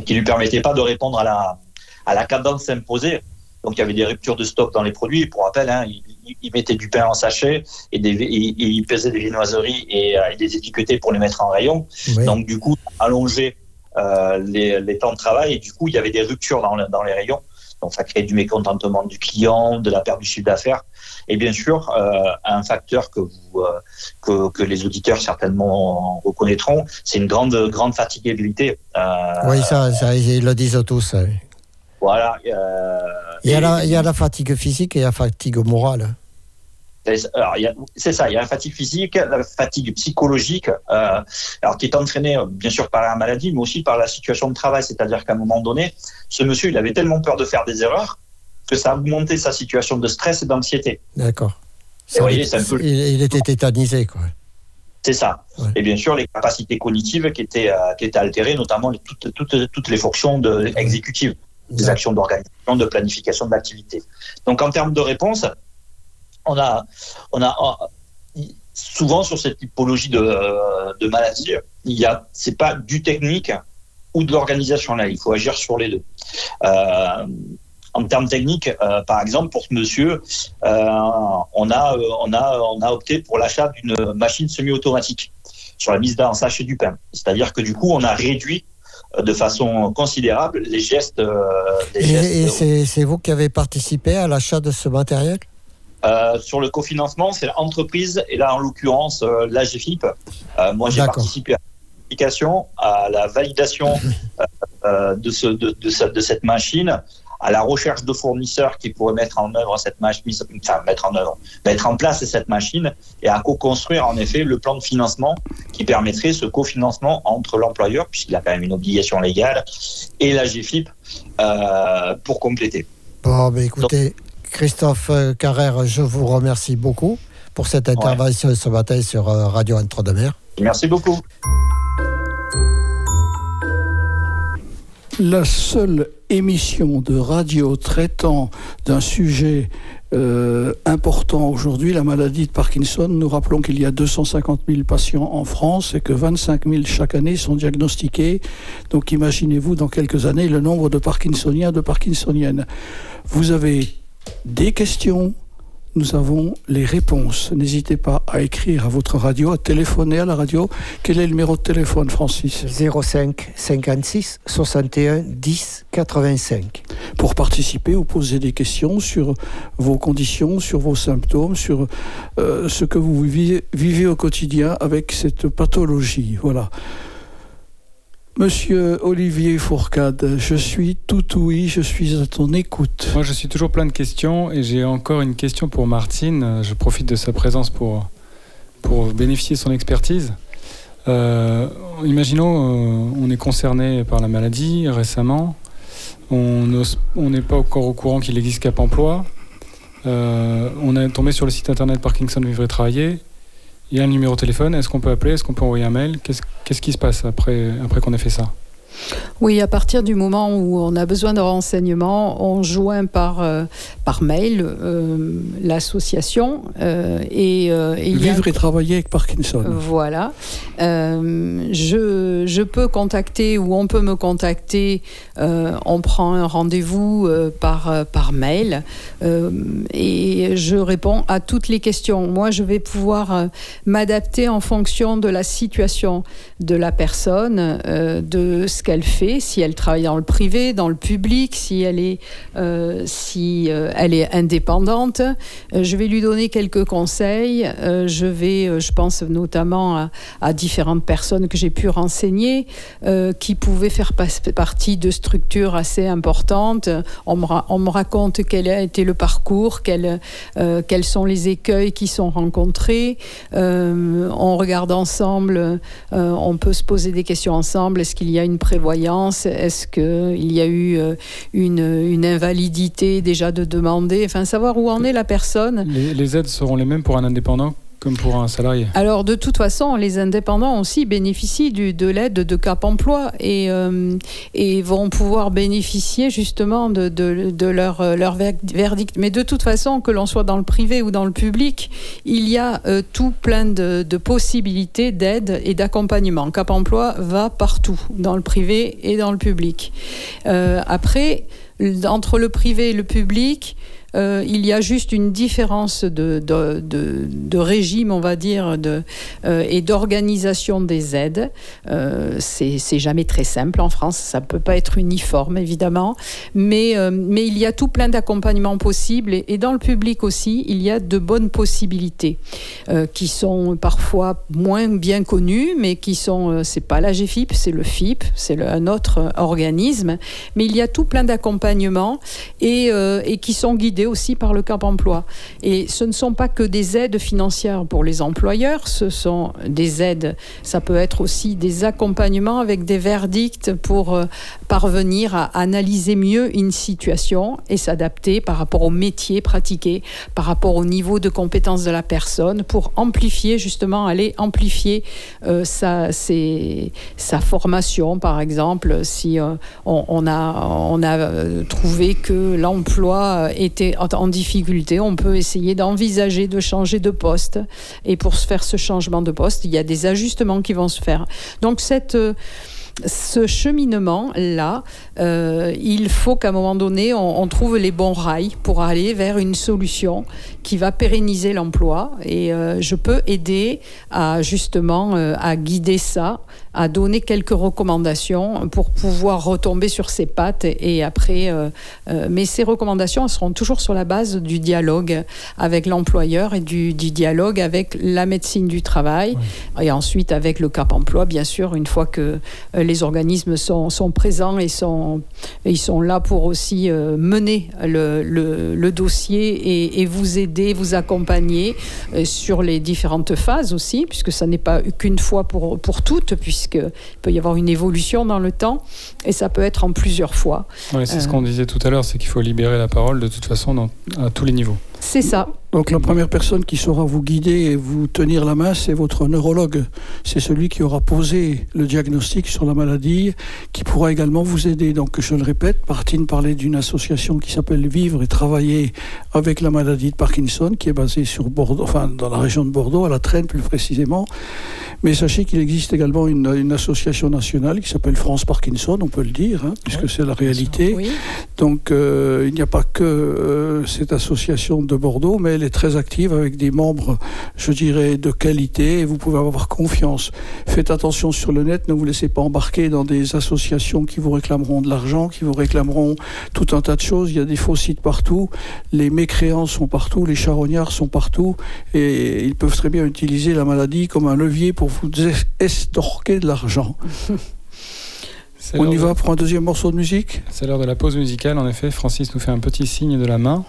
[SPEAKER 8] qui lui permettaient pas de répondre à la, à la cadence imposée. Donc il y avait des ruptures de stock dans les produits. Pour rappel, hein, il, il, mettait du pain en sachet et, des, il, il pesait des viennoiseries et euh, il les étiquetait pour les mettre en rayon. Oui. Donc du coup, allonger euh, les, les, temps de travail et du coup, il y avait des ruptures dans, dans les rayons. Donc ça crée du mécontentement du client, de la perte du chiffre d'affaires. Et bien sûr, euh, un facteur que, vous, euh, que, que, les auditeurs certainement reconnaîtront, c'est une grande, grande fatigabilité.
[SPEAKER 3] Euh, oui, ça, ça, ils le disent tous.
[SPEAKER 8] Voilà.
[SPEAKER 3] euh, il, y a la, il y a la fatigue physique et la fatigue morale.
[SPEAKER 8] C'est ça, il y a la fatigue physique, la fatigue psychologique, euh, alors qui est entraînée bien sûr par la maladie, mais aussi par la situation de travail. C'est-à-dire qu'à un moment donné, ce monsieur, il avait tellement peur de faire des erreurs que ça a augmenté sa situation de stress et d'anxiété.
[SPEAKER 3] D'accord.
[SPEAKER 8] voyez, un
[SPEAKER 3] peu... il, il, était tétanisé, quoi.
[SPEAKER 8] C'est ça. Ouais. Et bien sûr, les capacités cognitives qui étaient, euh, qui étaient altérées, notamment les, toutes, toutes, toutes les fonctions de, exécutives, des actions d'organisation, de planification de l'activité. Donc, en termes de réponse, on a, on a souvent sur cette typologie de, de maladie, il y a, c'est pas du technique ou de l'organisation là, il faut agir sur les deux. Euh, en termes techniques, euh, par exemple, pour ce monsieur, euh, on, a, on, a, on a opté pour l'achat d'une machine semi-automatique sur la mise en sachet du pain. C'est-à-dire que du coup, on a réduit de façon considérable les gestes.
[SPEAKER 3] Les gestes et c'est vous qui avez participé à l'achat de ce matériel?
[SPEAKER 8] Euh, sur le cofinancement, c'est l'entreprise et là en l'occurrence euh, l'AGFIP. Euh, moi j'ai participé à l'application, à la validation de, ce, de, de, de, cette machine, à la recherche de fournisseurs qui pourraient mettre en œuvre cette machine, enfin mettre en œuvre, mettre en place cette machine et à co-construire en effet le plan de financement qui permettrait ce cofinancement entre l'employeur, puisqu'il a quand même une obligation légale, et l'AGFIP pour compléter.
[SPEAKER 3] Bon, mais écoutez. Donc, Christophe Carrère, je vous remercie beaucoup pour cette intervention ouais. ce matin sur Radio Entre-deux-Mers.
[SPEAKER 8] Merci beaucoup.
[SPEAKER 5] La seule émission de radio traitant d'un sujet euh, important aujourd'hui, la maladie de Parkinson. Nous rappelons qu'il y a 250 000 patients en France et que 25 000 chaque année sont diagnostiqués. Donc imaginez-vous dans quelques années le nombre de Parkinsoniens, de Parkinsoniennes. Vous avez des questions, nous avons les réponses. N'hésitez pas à écrire à votre radio, à téléphoner à la radio. Quel est le numéro de téléphone, Francis?
[SPEAKER 3] 05 56 61 10 85.
[SPEAKER 5] Pour participer ou poser des questions sur vos conditions, sur vos symptômes, sur euh, ce que vous vivez, vivez au quotidien avec cette pathologie. Voilà. Monsieur Olivier Fourcade, je suis tout oui, je suis à ton écoute.
[SPEAKER 4] Moi, je suis toujours plein de questions et j'ai encore une question pour Martine. Je profite de sa présence pour, pour bénéficier de son expertise. Euh, imaginons, euh, on est concerné par la maladie récemment. On n'est pas encore au courant qu'il existe Cap Emploi. Euh, on est tombé sur le site internet Parkinson Vivre et Travailler il y a un numéro de téléphone, est-ce qu'on peut appeler, est-ce qu'on peut envoyer un mail? Qu'est-ce qui se passe après, après qu'on ait fait ça?
[SPEAKER 7] Oui, à partir du moment où on a besoin de renseignements, on joint par, euh, par mail euh, l'association.
[SPEAKER 5] Euh, et, Vivre et travailler avec Parkinson.
[SPEAKER 7] Voilà. je, je, peux contacter ou on peut me contacter. on prend un rendez-vous par, par mail et je réponds à toutes les questions. Moi, je vais pouvoir m'adapter en fonction de la situation de la personne, de ce qu'elle fait, si elle travaille dans le privé, dans le public, si elle est, euh, si, euh, elle est indépendante. Euh, je vais lui donner quelques conseils. je vais, je pense notamment à, différentes personnes que j'ai pu renseigner qui pouvaient faire partie de structures assez importantes. On me, on me raconte quel a été le parcours, quels, quels sont les écueils qui sont rencontrés. on regarde ensemble, on peut se poser des questions ensemble. Est-ce qu'il y a une Est-ce qu'il y a eu euh, une, invalidité déjà de demander? Enfin, savoir où en est la personne?
[SPEAKER 4] les aides seront les mêmes pour un indépendant comme pour un salarié.
[SPEAKER 7] Alors de toute façon, les indépendants aussi bénéficient de l'aide de Cap Emploi et, euh, vont pouvoir bénéficier justement de, leur, euh, verdict. Mais de toute façon, que l'on soit dans le privé ou dans le public, il y a euh, tout plein de, de possibilités d'aide et d'accompagnement. Cap Emploi va partout, dans le privé et dans le public. après, entre le privé et le public, euh, il y a juste une différence de, de, régime, on va dire, de, euh, et d'organisation des aides. Euh, c'est jamais très simple en France, ça ne peut pas être uniforme, évidemment, mais, mais il y a tout plein d'accompagnements possibles, et, dans le public aussi, il y a de bonnes possibilités qui sont parfois moins bien connues, mais qui sont, c'est pas la GFIP, c'est le FIP, c'est un autre organisme, mais il y a tout plein d'accompagnements et, et qui sont guidés aussi par le Cap Emploi. Et ce ne sont pas que des aides financières pour les employeurs, ce sont des aides, ça peut être aussi des accompagnements avec des verdicts pour euh, parvenir à analyser mieux une situation et s'adapter par rapport au métier pratiqué, par rapport au niveau de compétence de la personne, pour amplifier justement, aller amplifier euh, sa, formation, par exemple, si euh, on, a, on a trouvé que l'emploi était en difficulté, on peut essayer d'envisager de changer de poste. Et pour faire ce changement de poste, il y a des ajustements qui vont se faire. Donc euh, ce cheminement-là, euh, il faut qu'à un moment donné, on, trouve les bons rails pour aller vers une solution qui va pérenniser l'emploi. Et euh, je peux aider à justement à guider ça à donner quelques recommandations pour pouvoir retomber sur ses pattes et, après. Euh, euh, mais ces recommandations seront toujours sur la base du dialogue avec l'employeur et du, dialogue avec la médecine du travail et ensuite avec le CAP emploi, bien sûr, une fois que euh, les organismes sont, sont, présents et sont, ils sont là pour aussi mener le, le, dossier et, et, vous aider, vous accompagner sur les différentes phases aussi, puisque ça n'est pas qu'une fois pour, pour toutes, puisque puisqu'il peut y avoir une évolution dans le temps et ça peut être en plusieurs fois.
[SPEAKER 4] c'est ce qu'on disait tout à l'heure, c'est qu'il faut libérer la parole de toute façon à tous les niveaux.
[SPEAKER 7] C'est ça.
[SPEAKER 5] Donc la première personne qui saura vous guider et vous tenir la main, c'est votre neurologue. C'est celui qui aura posé le diagnostic sur la maladie, qui pourra également vous aider. Donc je le répète, Martine parlait d'une association qui s'appelle Vivre et Travailler avec la maladie de Parkinson, qui est basée sur Bordeaux, enfin dans la région de Bordeaux, à la Traîne plus précisément. Mais sachez qu'il existe également une, association nationale qui s'appelle France Parkinson, on peut le dire, hein, puisque c'est la réalité. Donc euh, il n'y a pas que euh, cette association de Bordeaux, mais elle est très active avec des membres, je dirais, de qualité et vous pouvez avoir confiance. Faites attention sur le net, ne vous laissez pas embarquer dans des associations qui vous réclameront de l'argent, qui vous réclameront tout un tas de choses. Il y a des faux sites partout, les mécréants sont partout, les charognards sont partout et ils peuvent très bien utiliser la maladie comme un levier pour vous estorquer de l'argent. On y va pour un deuxième morceau de musique?
[SPEAKER 4] C'est l'heure de la pause musicale. En effet, Francis nous fait un petit signe de la main.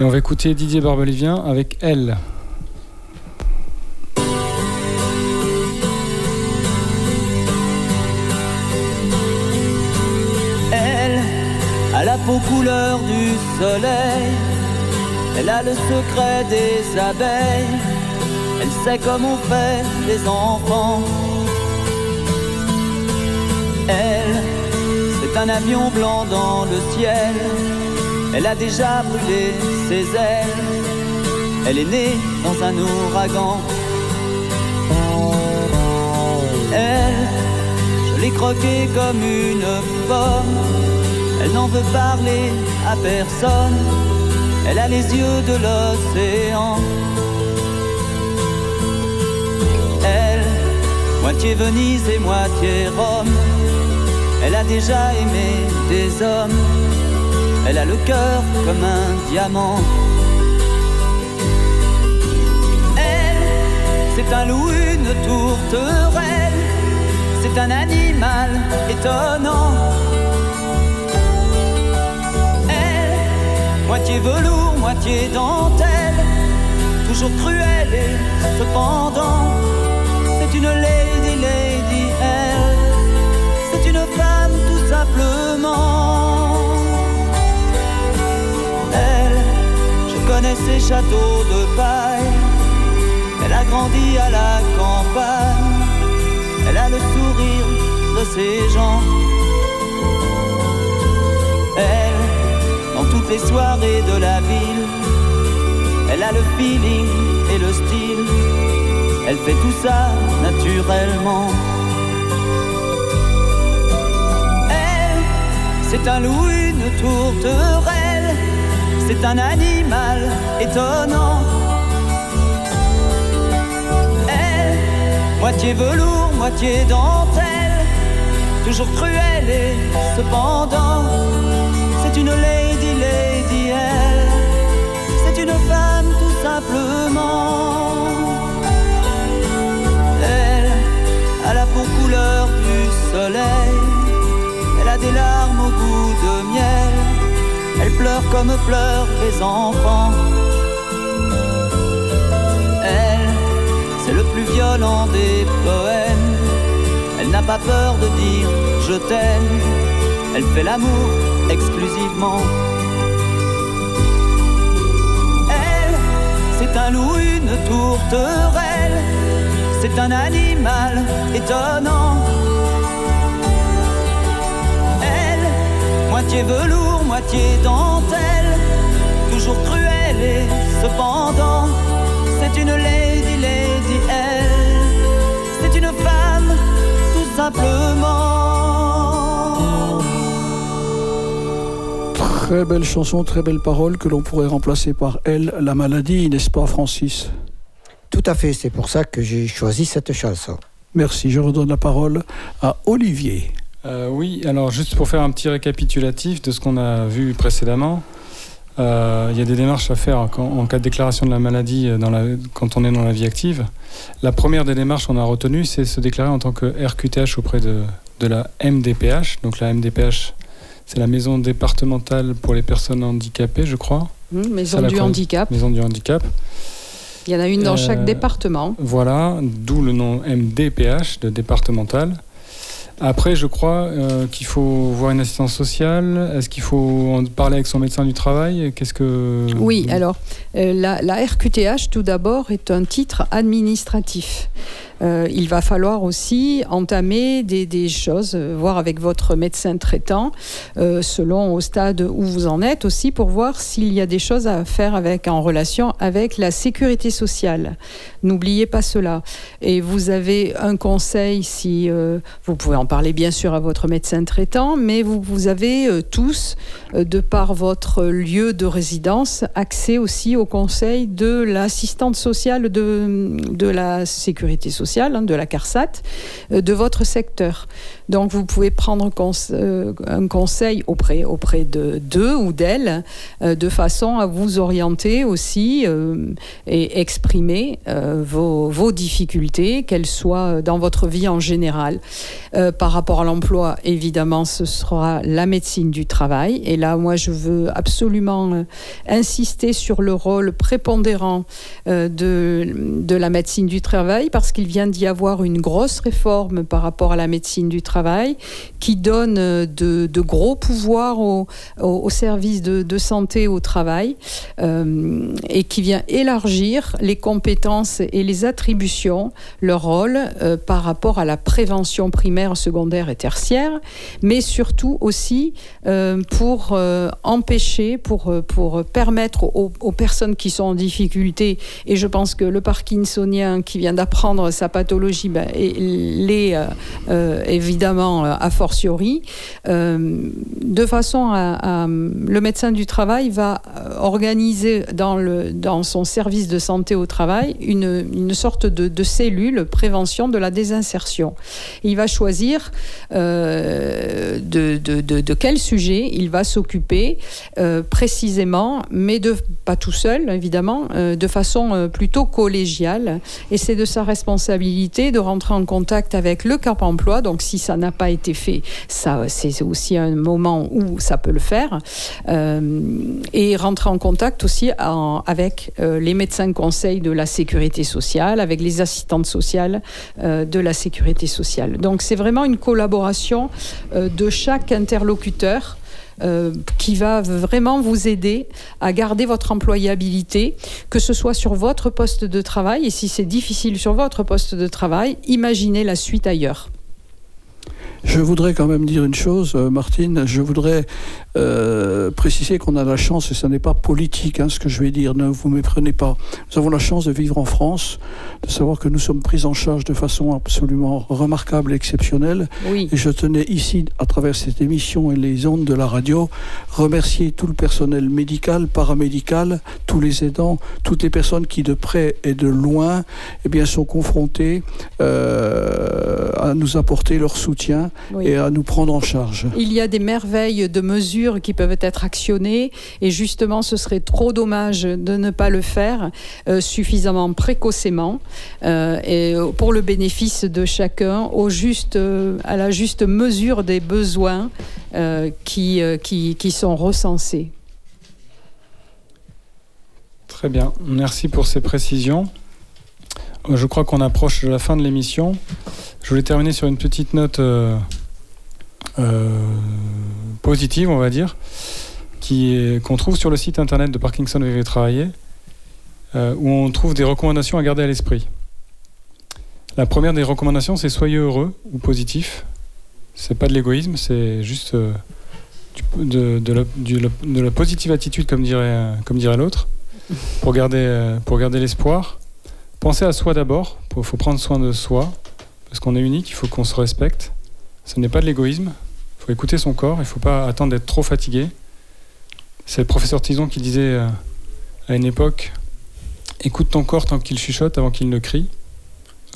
[SPEAKER 4] Et on va écouter Didier Barbelivien avec Elle.
[SPEAKER 9] Elle a la peau couleur du soleil. Elle a le secret des abeilles. Elle sait comment on fait les enfants. Elle, c'est un avion blanc dans le ciel. Elle a déjà brûlé ses ailes. Elle est née dans un ouragan. Elle, je l'ai croquée comme une pomme. Elle n'en veut parler à personne. Elle a les yeux de l'océan. Elle, moitié Venise et moitié Rome. Elle a déjà aimé des hommes. Elle a le cœur comme un diamant. Elle, c'est un loup, une tourterelle. C'est un animal étonnant. Elle, moitié velours, moitié dentelle. Toujours cruelle et cependant, c'est une lady, lady, elle. C'est une femme tout simplement. Connaît ses châteaux de paille. Elle a grandi à la campagne. Elle a le sourire de ses gens. Elle, dans toutes les soirées de la ville, elle a le feeling et le style. Elle fait tout ça naturellement. Elle, c'est un loup, une tourterelle c'est un animal étonnant. Elle, moitié velours, moitié dentelle, toujours cruelle et cependant, c'est une lady, lady, elle, c'est une femme tout simplement. Elle a la peau couleur du soleil, elle a des larmes au goût de miel elle pleure comme pleurent les enfants. Violent des poèmes. Elle n'a pas peur de dire je t'aime. Elle fait l'amour exclusivement. Elle, c'est un loup, une tourterelle. C'est un animal étonnant. Elle, moitié velours moitié dentelle, toujours cruelle et cependant, c'est une lady, lady, elle, c'est une femme, tout simplement.
[SPEAKER 5] Très belle chanson, très belle parole que l'on pourrait remplacer par elle, la maladie, n'est-ce pas, Francis?
[SPEAKER 3] Tout à fait, c'est pour ça que j'ai choisi cette chanson.
[SPEAKER 5] Merci, je redonne la parole à Olivier.
[SPEAKER 4] Euh, oui, alors juste pour faire un petit récapitulatif de ce qu'on a vu précédemment, euh, il y a des démarches à faire en cas de déclaration de la maladie dans la, quand on est dans la vie active. La première des démarches qu'on a retenues, c'est se déclarer en tant que RQTH auprès de, de la MDPH. Donc la MDPH, c'est la maison départementale pour les personnes handicapées, je crois.
[SPEAKER 7] Mmh, maison du handicap.
[SPEAKER 4] Maison du handicap.
[SPEAKER 7] Il y en a une dans chaque euh, département.
[SPEAKER 4] Voilà, d'où le nom MDPH, de départemental. Après, je crois euh, qu'il faut voir une assistance sociale. Est-ce qu'il faut en parler avec son médecin du travail? Qu'est-ce que
[SPEAKER 7] Oui, alors euh, la, la RQTH, tout d'abord, est un titre administratif. Euh, il va falloir aussi entamer des, choses, euh, voir avec votre médecin traitant, euh, selon au stade où vous en êtes aussi, pour voir s'il y a des choses à faire avec, en relation avec la sécurité sociale. N'oubliez pas cela. Et vous avez un conseil, si vous pouvez en parler bien sûr à votre médecin traitant, mais vous, avez tous, de par votre lieu de résidence, accès aussi au conseil de l'assistante sociale de la sécurité sociale Hein, de la CARSAT, euh, de votre secteur. Donc vous pouvez prendre euh, un conseil auprès, auprès de d'eux ou d'elles euh, de façon à vous orienter aussi et exprimer vos, vos, difficultés, qu'elles soient dans votre vie en général. par rapport à l'emploi, évidemment, ce sera la médecine du travail. Et là, moi, je veux absolument insister sur le rôle prépondérant de, de la médecine du travail parce qu'il vient d'y avoir une grosse réforme par rapport à la médecine du travail qui donne euh, de, gros pouvoirs au, au, service de, santé au travail euh, et qui vient élargir les compétences et les attributions, leur rôle euh, par rapport à la prévention primaire, secondaire et tertiaire, mais surtout aussi pour empêcher, pour, permettre aux, aux personnes qui sont en difficulté, et je pense que le Parkinsonien qui vient d'apprendre sa pathologie ben, euh, évidemment euh, a fortiori, de façon à, le médecin du travail va organiser dans, le, dans son service de santé au travail une, une sorte de, de, cellule prévention de la désinsertion. Il va choisir de, de, de, quel sujet il va s'occuper précisément, mais de, pas tout seul évidemment, de façon plutôt collégiale. Et c'est de sa responsabilité de rentrer en contact avec le Cap Emploi. Donc, si ça n'a pas été fait, ça, c'est aussi un moment où ça peut le faire. Euh, et rentrer en contact aussi avec euh, les médecins conseils de la sécurité sociale, avec les assistantes sociales euh, de la sécurité sociale. Donc, c'est vraiment une collaboration de chaque interlocuteur qui va vraiment vous aider à garder votre employabilité, que ce soit sur votre poste de travail, et si c'est difficile sur votre poste de travail, imaginez la suite ailleurs.
[SPEAKER 5] Je voudrais quand même dire une chose, euh, Martine. Je voudrais euh, préciser qu'on a la chance, et ce n'est pas politique hein, ce que je vais dire, ne vous méprenez pas. Nous avons la chance de vivre en France, de savoir que nous sommes pris en charge de façon absolument remarquable et exceptionnelle.
[SPEAKER 7] Oui.
[SPEAKER 5] Et je tenais ici, à travers cette émission et les ondes de la radio, remercier tout le personnel médical, paramédical, tous les aidants, toutes les personnes qui de près et de loin eh bien, sont confrontées euh, à nous apporter leur soutien et à nous prendre en charge.
[SPEAKER 7] Il y a des merveilles de mesures qui peuvent être actionnées et justement ce serait trop dommage de ne pas le faire euh, suffisamment précocement euh, et pour le bénéfice de chacun euh, à la juste mesure des besoins qui, sont recensés.
[SPEAKER 4] Très bien, merci pour ces précisions. Je crois qu'on approche de la fin de l'émission. Je voulais terminer sur une petite note euh, euh, positive, on va dire, qu'on trouve sur le site internet de Parkinson Vivre Travailler, euh, où on trouve des recommandations à garder à l'esprit. La première des recommandations, c'est soyez heureux ou positif. C'est pas de l'égoïsme, c'est juste de, la, de, la, positive attitude, comme dirait, comme dirait l'autre, pour garder, pour garder l'espoir. Pensez à soi d'abord, il faut prendre soin de soi, parce qu'on est unique, il faut qu'on se respecte. Ce n'est pas de l'égoïsme, il faut écouter son corps, il ne faut pas attendre d'être trop fatigué. C'est le professeur Tison qui disait euh, à une époque, écoute ton corps tant qu'il chuchote avant qu'il ne crie.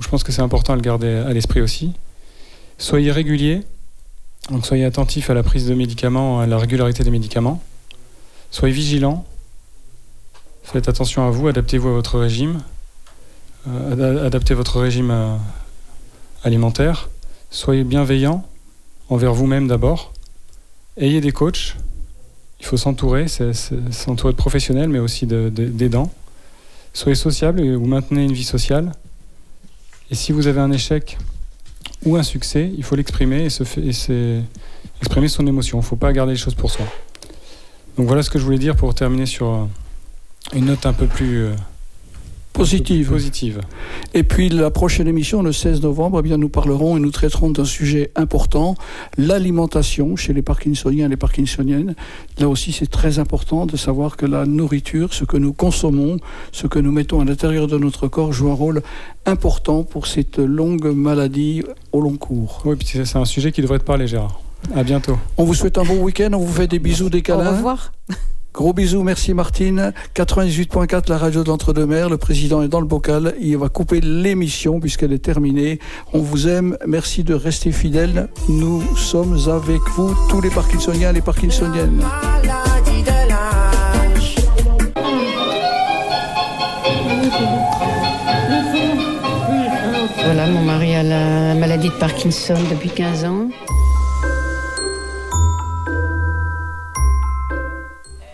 [SPEAKER 4] je pense que c'est important à le garder à l'esprit aussi. Soyez régulier, donc soyez attentif à la prise de médicaments, à la régularité des médicaments. Soyez vigilant, faites attention à vous, adaptez-vous à votre régime. Euh, adaptez votre régime euh, alimentaire. Soyez bienveillant envers vous-même d'abord. Ayez des coachs. Il faut s'entourer, s'entourer de professionnels, mais aussi d'aidants. Soyez sociable et vous maintenez une vie sociale. Et si vous avez un échec ou un succès, il faut l'exprimer et, se exprimer son émotion. Il ne faut pas garder les choses pour soi. Donc voilà ce que je voulais dire pour terminer sur euh, une note un peu plus euh,
[SPEAKER 5] Positive.
[SPEAKER 4] positive.
[SPEAKER 5] Et puis la prochaine émission, le 16 novembre, eh bien, nous parlerons et nous traiterons d'un sujet important, l'alimentation chez les Parkinsoniens et les Parkinsoniennes. Là aussi, c'est très important de savoir que la nourriture, ce que nous consommons, ce que nous mettons à l'intérieur de notre corps, joue un rôle important pour cette longue maladie au long cours.
[SPEAKER 4] Oui, puis c'est un sujet qui devrait te parler, Gérard. À bientôt.
[SPEAKER 5] On vous souhaite un bon week-end, on vous fait des bisous, des
[SPEAKER 7] Au
[SPEAKER 5] câlins.
[SPEAKER 7] revoir.
[SPEAKER 5] Gros bisous, merci Martine. 98.4, la radio de l'Entre-deux-Mers. Le président est dans le bocal. Il va couper l'émission puisqu'elle est terminée. On vous aime. Merci de rester fidèles. Nous sommes avec vous, tous les Parkinsoniens et les Parkinsoniennes.
[SPEAKER 1] Voilà, mon mari a la maladie de Parkinson depuis 15 ans.